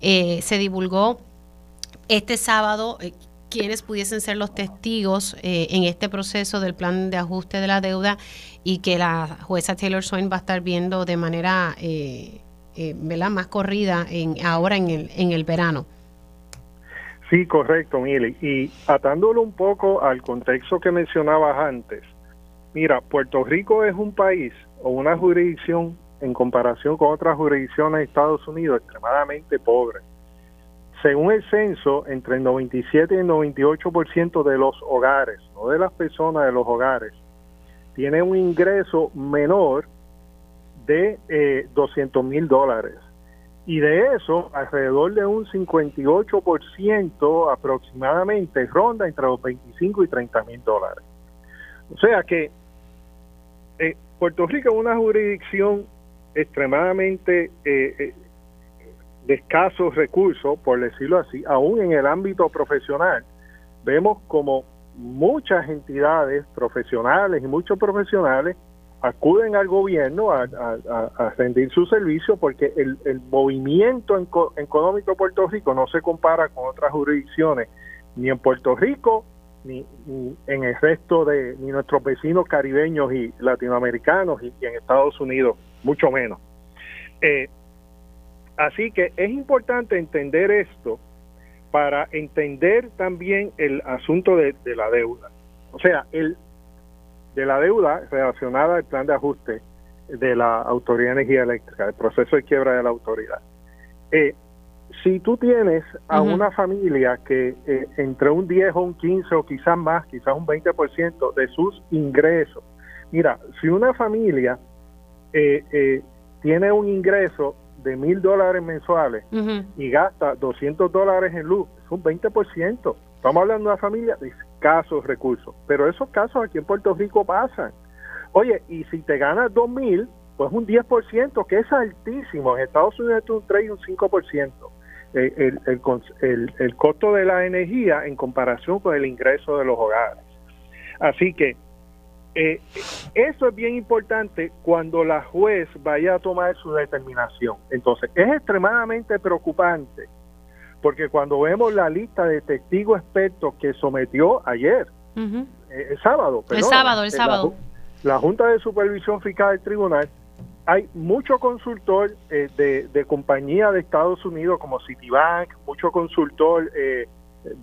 Eh, se divulgó este sábado eh, quienes pudiesen ser los testigos eh, en este proceso del plan de ajuste de la deuda y que la jueza Taylor Swain va a estar viendo de manera eh, eh más corrida en, ahora en el, en el verano. Sí, correcto, Mili. Y atándolo un poco al contexto que mencionabas antes, mira, Puerto Rico es un país o una jurisdicción en comparación con otras jurisdicciones de Estados Unidos extremadamente pobre según el censo, entre el 97 y el 98% de los hogares, no de las personas de los hogares, tiene un ingreso menor de eh, 200 mil dólares. Y de eso, alrededor de un 58% aproximadamente ronda entre los 25 y 30 mil dólares. O sea que eh, Puerto Rico es una jurisdicción extremadamente eh, eh de escasos recursos, por decirlo así, aún en el ámbito profesional, vemos como muchas entidades profesionales y muchos profesionales acuden al gobierno a, rendir su servicio porque el, movimiento económico de Puerto Rico no se compara con otras jurisdicciones, ni en Puerto Rico, ni, en el resto de ni nuestros vecinos caribeños y latinoamericanos y, en Estados Unidos, mucho menos. Eh, Así que es importante entender esto para entender también el asunto de, la deuda. O sea, el de la deuda relacionada al plan de ajuste de la Autoridad de Energía Eléctrica, el proceso de quiebra de la autoridad. Eh, si tú tienes a una familia que eh, entre un 10 o un 15 o quizás más, quizás un 20% de sus ingresos, mira, si una familia eh, tiene un ingreso de mil dólares mensuales y gasta 200 dólares en luz, es un 20%. Estamos hablando de una familia de escasos recursos, pero esos casos aquí en Puerto Rico pasan. Oye, y si te ganas 2 mil, pues un 10%, que es altísimo. En Estados Unidos es un 3 y un 5%. Eh, el, el, el, el costo de la energía en comparación con el ingreso de los hogares. Así que eh, eso es bien importante cuando la juez vaya a tomar su determinación. Entonces, es extremadamente preocupante porque cuando vemos la lista de testigos expertos que sometió ayer, eh, el sábado, el sábado, el eh, sábado, la, Junta de Supervisión Fiscal del Tribunal, hay mucho consultor de, de compañías de Estados Unidos como Citibank, mucho consultor eh,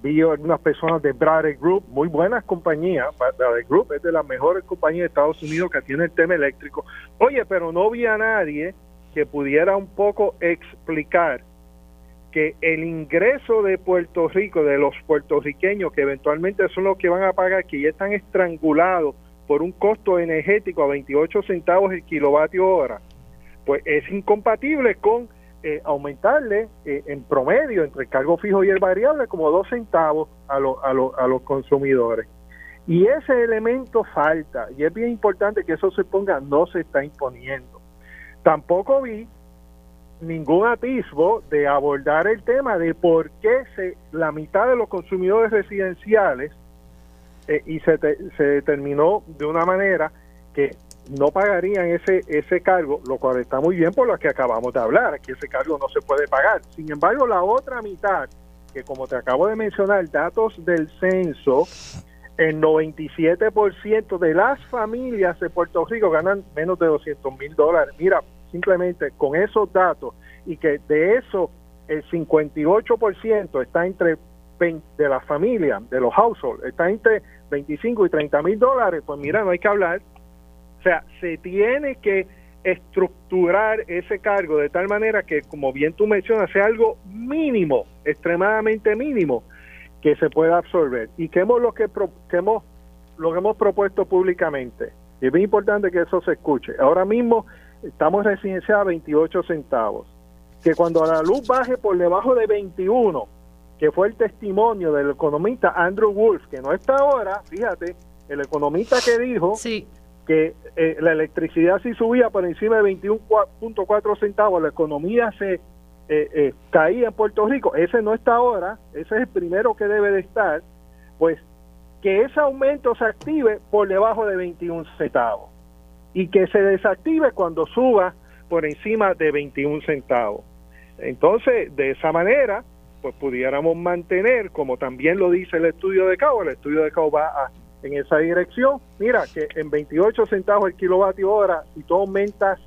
vi algunas personas de Bradley Group, muy buenas compañías. Bradley Group es de las mejores compañías de Estados Unidos que tiene el tema eléctrico. Oye, pero no vi a nadie que pudiera un poco explicar que el ingreso de Puerto Rico, de los puertorriqueños, que eventualmente son los que van a pagar, que ya están estrangulados por un costo energético a 28 centavos el kilovatio hora, pues es incompatible con eh, aumentarle eh, en promedio entre el cargo fijo y el variable como dos centavos a, a, a los consumidores. Y ese elemento falta, y es bien importante que eso se ponga, no se está imponiendo. Tampoco vi ningún atisbo de abordar el tema de por qué se, la mitad de los consumidores residenciales eh, y se, se determinó de una manera que no pagarían ese ese cargo, lo cual está muy bien por lo que acabamos de hablar, que ese cargo no se puede pagar. Sin embargo, la otra mitad, que como te acabo de mencionar, datos del censo, el 97% de las familias de Puerto Rico ganan menos de 200 mil dólares. Mira, simplemente con esos datos y que de eso el 58% está entre de las familias, de los households, está entre 25 y 30 mil dólares, pues mira, no hay que hablar o sea, se tiene que estructurar ese cargo de tal manera que, como bien tú mencionas, sea algo mínimo, extremadamente mínimo, que se pueda absorber. Y que hemos lo que, hemos lo que hemos propuesto públicamente. Y es bien importante que eso se escuche. Ahora mismo estamos residenciados a 28 centavos. Que cuando la luz baje por debajo de 21, que fue el testimonio del economista Andrew Wolf, que no está ahora, fíjate, el economista que dijo sí que eh, la electricidad si subía por encima de 21.4 centavos, la economía se eh, eh, caía en Puerto Rico, ese no está ahora, ese es el primero que debe de estar, pues que ese aumento se active por debajo de 21 centavos y que se desactive cuando suba por encima de 21 centavos. Entonces, de esa manera, pues pudiéramos mantener, como también lo dice el estudio de Cabo, el estudio de Cabo va a en esa dirección. Mira que en 28 centavos el kilovatio hora, si tú aumentas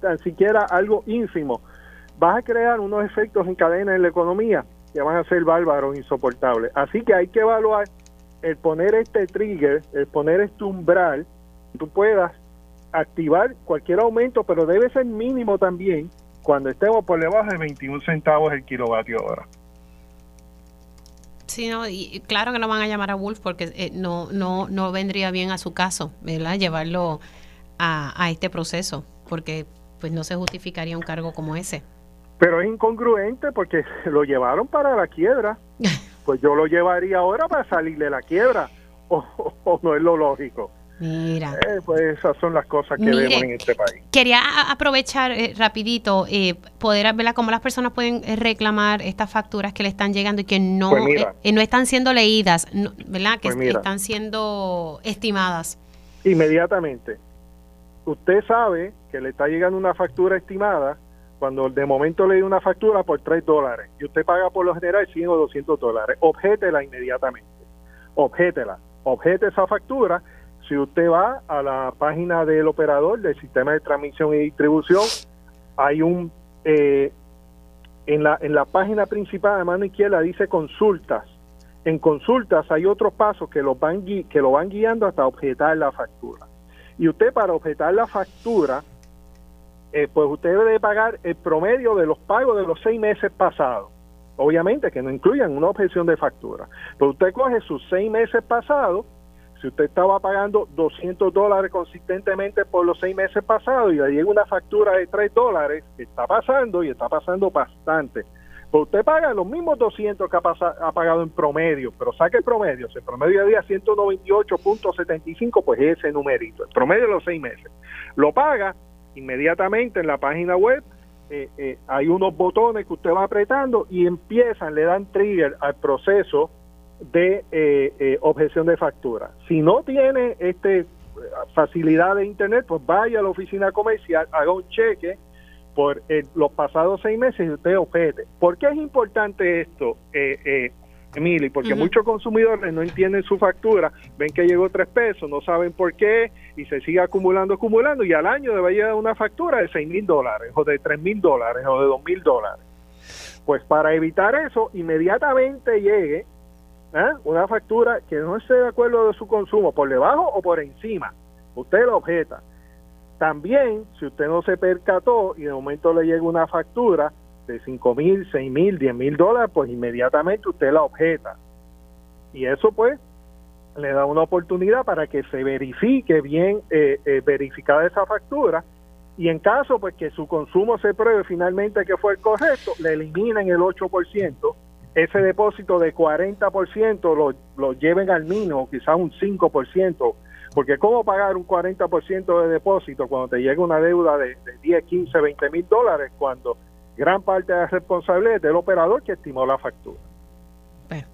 tan siquiera algo ínfimo, vas a crear unos efectos en cadena en la economía que van a ser bárbaros, insoportables. Así que hay que evaluar el poner este trigger, el poner este umbral, tú puedas activar cualquier aumento, pero debe ser mínimo también cuando estemos por debajo de 21 centavos el kilovatio hora. Sí, no, y claro que no van a llamar a Wolf porque eh, no, no, no vendría bien a su caso, ¿verdad? Llevarlo a, a este proceso, porque pues no se justificaría un cargo como ese. Pero es incongruente porque lo llevaron para la quiebra. Pues yo lo llevaría ahora para salir de la quiebra. O, o no es lo lógico. Mira. Eh, pues esas son las cosas que vemos en este país. Quería aprovechar eh, rapidito, eh, poder ver cómo las personas pueden eh, reclamar estas facturas que le están llegando y que no, pues no están siendo leídas, ¿verdad? Que pues están siendo estimadas. Inmediatamente. Usted sabe que le está llegando una factura estimada cuando de momento le dio una factura por 3 dólares y usted paga por lo general 100 o 200 dólares. Objetela inmediatamente. Objetela. Objete esa factura si usted va a la página del operador del sistema de transmisión y distribución, hay un eh, en la en la página principal de mano izquierda dice consultas. En consultas hay otros pasos que lo van que lo van guiando hasta objetar la factura. Y usted para objetar la factura, eh, pues usted debe pagar el promedio de los pagos de los seis meses pasados. Obviamente que no incluyan una objeción de factura. Pero usted coge sus seis meses pasados si usted estaba pagando 200 dólares consistentemente por los seis meses pasados y le llega una factura de 3 dólares, está pasando y está pasando bastante. Pues usted paga los mismos 200 que ha, ha pagado en promedio, pero saque el promedio. Si el promedio de día 198.75, pues ese numerito, el promedio de los seis meses. Lo paga inmediatamente en la página web. Eh, eh, hay unos botones que usted va apretando y empiezan, le dan trigger al proceso de eh, eh, objeción de factura. Si no tiene este facilidad de internet, pues vaya a la oficina comercial, haga un cheque por eh, los pasados seis meses y usted objete. ¿Por qué es importante esto, eh, Emily? Porque muchos consumidores no entienden su factura, ven que llegó tres pesos, no saben por qué y se sigue acumulando, acumulando y al año debe llegar una factura de seis mil dólares o de tres mil dólares o de dos mil dólares. Pues para evitar eso, inmediatamente llegue ¿eh? una factura que no esté de acuerdo de su consumo, por debajo o por encima, usted lo objeta. También, si usted no se percató y de momento le llega una factura de 5 mil, 6 mil, 10 mil dólares, pues inmediatamente usted la objeta. Y eso pues le da una oportunidad para que se verifique bien eh, eh, verificada esa factura y en caso pues que su consumo se pruebe finalmente que fue el correcto, le eliminen el 8% ese depósito de 40% lo, lo lleven al mínimo, quizás un 5%, Porque ¿cómo pagar un 40% de depósito cuando te llega una deuda de, de 10, 15, 20 mil dólares cuando gran parte de la responsabilidad es del operador que estimó la factura? Eh,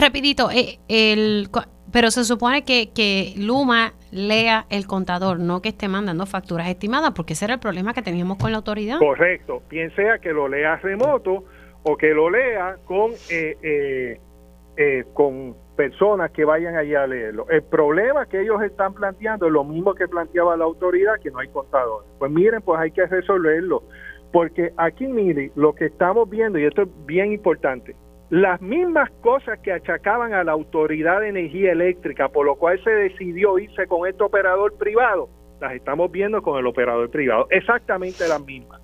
rapidito, eh, el, pero se supone que, que Luma lea el contador, no que esté mandando facturas estimadas, porque ese era el problema que teníamos con la autoridad. Correcto, bien sea que lo lea remoto o que lo lea con, eh, eh, eh, con personas que vayan allá a leerlo. El problema que ellos están planteando es lo mismo que planteaba la autoridad, que no hay contadores. Pues miren, pues hay que resolverlo, porque aquí, mire, lo que estamos viendo, y esto es bien importante, las mismas cosas que achacaban a la Autoridad de Energía Eléctrica, por lo cual se decidió irse con este operador privado, las estamos viendo con el operador privado, exactamente las mismas.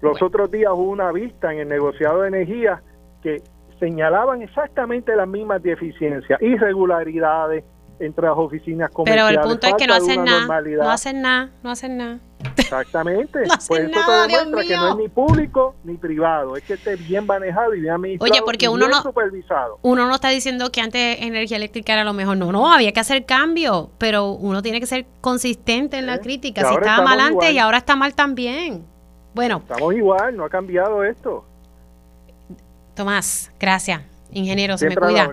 Los otros días hubo una vista en el negociado de energía que señalaban exactamente las mismas deficiencias, irregularidades entre las oficinas comerciales. Pero el punto es que no hacen nada, no hacen nada, no hacen nada. Exactamente. No pues eso te demuestra que no es ni público ni privado, es que esté bien manejado y bien administrado Oye, porque uno no, supervisado. Uno no está diciendo que antes energía eléctrica era lo mejor, no, no, había que hacer cambio, pero uno tiene que ser consistente en la crítica. Si estaba mal antes y ahora está mal también. Bueno. Estamos igual, no ha cambiado esto. Tomás, gracias. Ingeniero, se me cuida.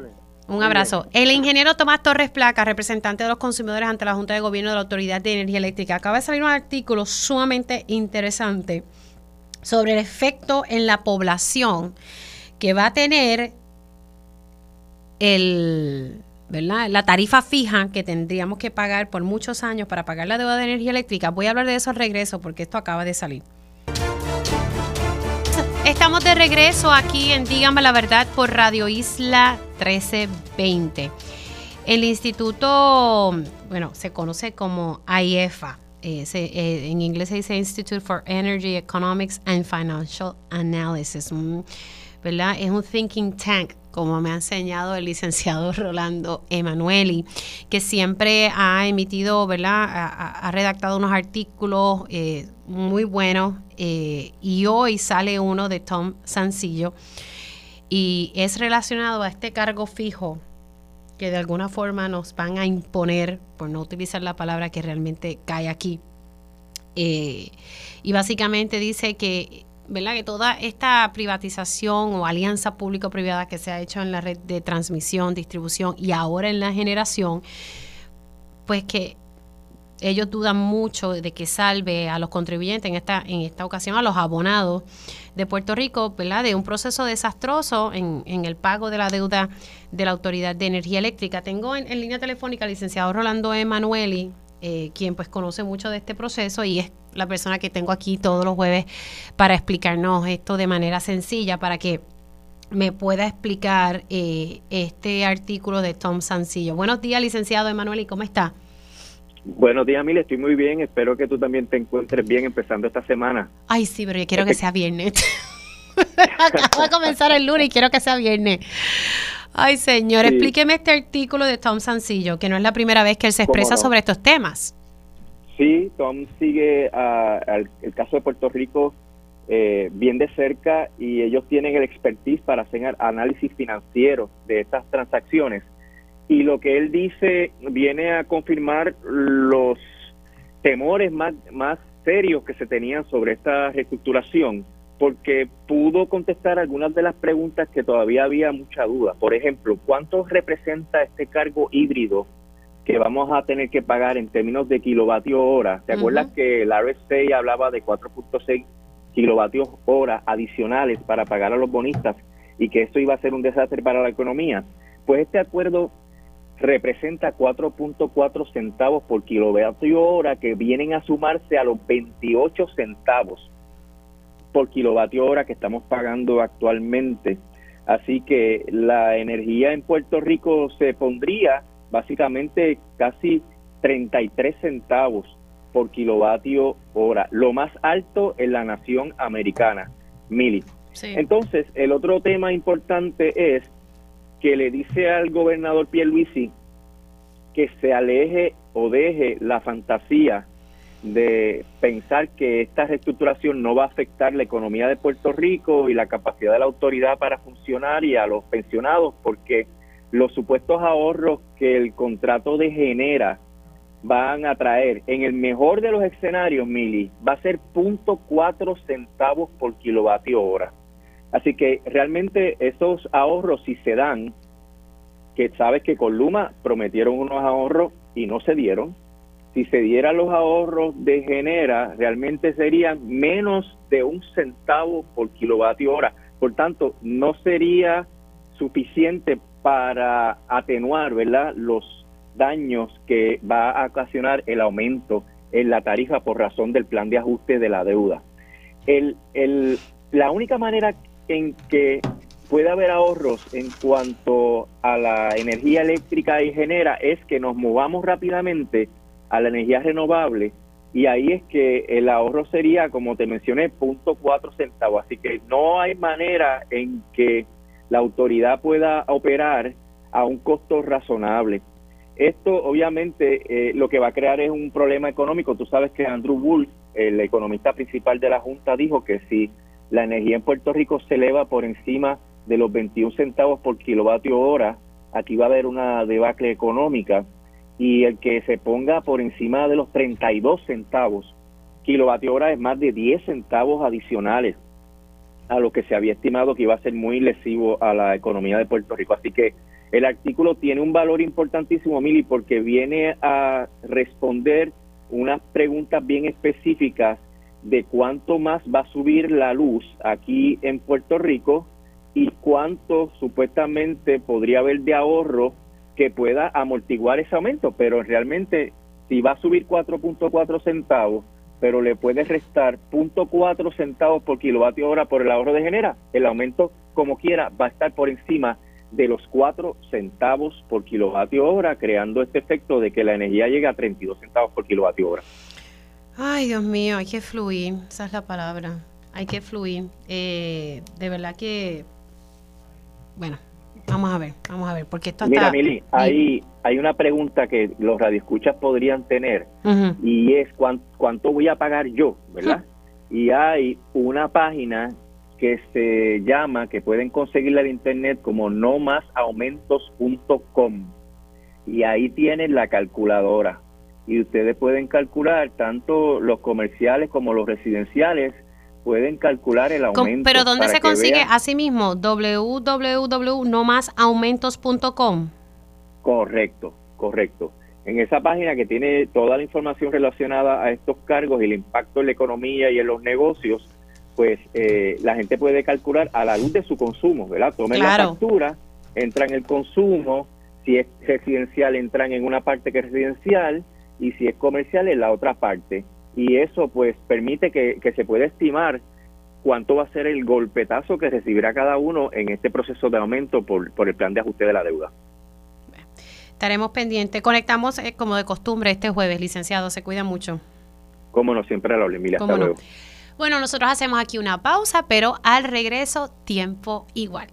Un abrazo. El ingeniero Tomás Torres Placa, representante de los consumidores ante la Junta de Gobierno de la Autoridad de Energía Eléctrica, acaba de salir un artículo sumamente interesante sobre el efecto en la población que va a tener el, ¿verdad? la tarifa fija que tendríamos que pagar por muchos años para pagar la deuda de energía eléctrica. Voy a hablar de eso al regreso porque esto acaba de salir. Estamos de regreso aquí en Dígame la Verdad por Radio Isla 1320. El instituto, bueno, se conoce como IEFA. Eh, eh, en inglés se dice Institute for Energy Economics and Financial Analysis. ¿verdad? Es un thinking tank, como me ha enseñado el licenciado Rolando Emanueli, que siempre ha emitido, ¿verdad? Ha, redactado unos artículos eh, muy buenos eh, y hoy sale uno de Tom Sancillo y es relacionado a este cargo fijo que de alguna forma nos van a imponer, por no utilizar la palabra que realmente cae aquí. Eh, y básicamente dice que ¿verdad? Que toda esta privatización o alianza público-privada que se ha hecho en la red de transmisión, distribución y ahora en la generación, pues que ellos dudan mucho de que salve a los contribuyentes, en esta, en esta ocasión a los abonados de Puerto Rico, ¿verdad? De un proceso desastroso en, en el pago de la deuda de la Autoridad de Energía Eléctrica. Tengo en, en línea telefónica al licenciado Rolando Emanueli, eh, quien pues conoce mucho de este proceso y es la persona que tengo aquí todos los jueves para explicarnos esto de manera sencilla, para que me pueda explicar eh, este artículo de Tom Sancillo. Buenos días, licenciado Emanuel, ¿y cómo está? Buenos días, Mil, estoy muy bien. Espero que tú también te encuentres bien empezando esta semana. Ay, sí, pero yo quiero que sea viernes. Acabo de comenzar el lunes y quiero que sea viernes. Ay, señor, explíqueme este artículo de Tom Sancillo, que no es la primera vez que él se expresa sobre estos temas. Sí, Tom sigue el caso de Puerto Rico eh, bien de cerca y ellos tienen el expertise para hacer análisis financiero de estas transacciones. Y lo que él dice viene a confirmar los temores más, más serios que se tenían sobre esta reestructuración porque pudo contestar algunas de las preguntas que todavía había mucha duda. Por ejemplo, ¿cuánto representa este cargo híbrido que vamos a tener que pagar en términos de kilovatio hora? ¿Te acuerdas que la RSA hablaba de 4.6 kilovatios hora adicionales para pagar a los bonistas y que esto iba a ser un desastre para la economía? Pues este acuerdo representa 4.4 centavos por kilovatio hora que vienen a sumarse a los 28 centavos por kilovatio hora que estamos pagando actualmente. Así que la energía en Puerto Rico se pondría básicamente casi 33 centavos por kilovatio hora, lo más alto en la nación americana, Mili. Entonces, el otro tema importante es que le dice al gobernador Pierluisi que se aleje o deje la fantasía de pensar que esta reestructuración no va a afectar la economía de Puerto Rico y la capacidad de la autoridad para funcionar y a los pensionados, porque los supuestos ahorros que el contrato de genera van a traer, en el mejor de los escenarios, Mili, va a ser 0.4 centavos por kilovatio hora. Así que realmente esos ahorros, si se dan, que sabes que con Luma prometieron unos ahorros y no se dieron, si se dieran los ahorros de Genera, realmente serían menos de un centavo por kilovatio hora. Por tanto, no sería suficiente para atenuar ¿verdad? los daños que va a ocasionar el aumento en la tarifa por razón del plan de ajuste de la deuda. El, el, la única manera en que puede haber ahorros en cuanto a la energía eléctrica y genera es que nos movamos rápidamente a la energía renovable y ahí es que el ahorro sería, como te mencioné, 0.4 centavos. Así que no hay manera en que la autoridad pueda operar a un costo razonable. Esto obviamente eh, lo que va a crear es un problema económico. Tú sabes que Andrew Wolf, el economista principal de la Junta, dijo que si la energía en Puerto Rico se eleva por encima de los 21 centavos por kilovatio hora, aquí va a haber una debacle económica y el que se ponga por encima de los 32 centavos kilovatio hora es más de 10 centavos adicionales a lo que se había estimado que iba a ser muy lesivo a la economía de Puerto Rico. Así que el artículo tiene un valor importantísimo, Mili, porque viene a responder unas preguntas bien específicas de cuánto más va a subir la luz aquí en Puerto Rico y cuánto supuestamente podría haber de ahorro que pueda amortiguar ese aumento, pero realmente si va a subir 4.4 centavos, pero le puede restar 0.4 centavos por kilovatio hora por el ahorro de genera, el aumento como quiera va a estar por encima de los 4 centavos por kilovatio hora, creando este efecto de que la energía llega a 32 centavos por kilovatio hora. Ay, Dios mío, hay que fluir, esa es la palabra, hay que fluir. Eh, de verdad que, bueno, Vamos a ver, vamos a ver, porque esto Mira, Mili, hay, hay una pregunta que los radioescuchas podrían tener y es ¿cuánto, voy a pagar yo, verdad? Y hay una página que se llama, que pueden conseguirla en internet como nomasaumentos.com y ahí tienen la calculadora y ustedes pueden calcular tanto los comerciales como los residenciales pueden calcular el aumento. Pero ¿dónde se consigue así mismo? www.nomasaumentos.com. Correcto, correcto. En esa página que tiene toda la información relacionada a estos cargos y el impacto en la economía y en los negocios, pues eh, la gente puede calcular a la luz de su consumo, ¿verdad? Tomen la factura, entra en el consumo, si es residencial entran en una parte que es residencial y si es comercial en la otra parte y eso pues permite que, se pueda estimar cuánto va a ser el golpetazo que recibirá cada uno en este proceso de aumento por, por el plan de ajuste de la deuda. Estaremos pendientes. Conectamos eh, como de costumbre este jueves, licenciado. Se cuida mucho. Cómo no, siempre a la Emilia. Hasta luego. Bueno, nosotros hacemos aquí una pausa, pero al regreso, tiempo igual.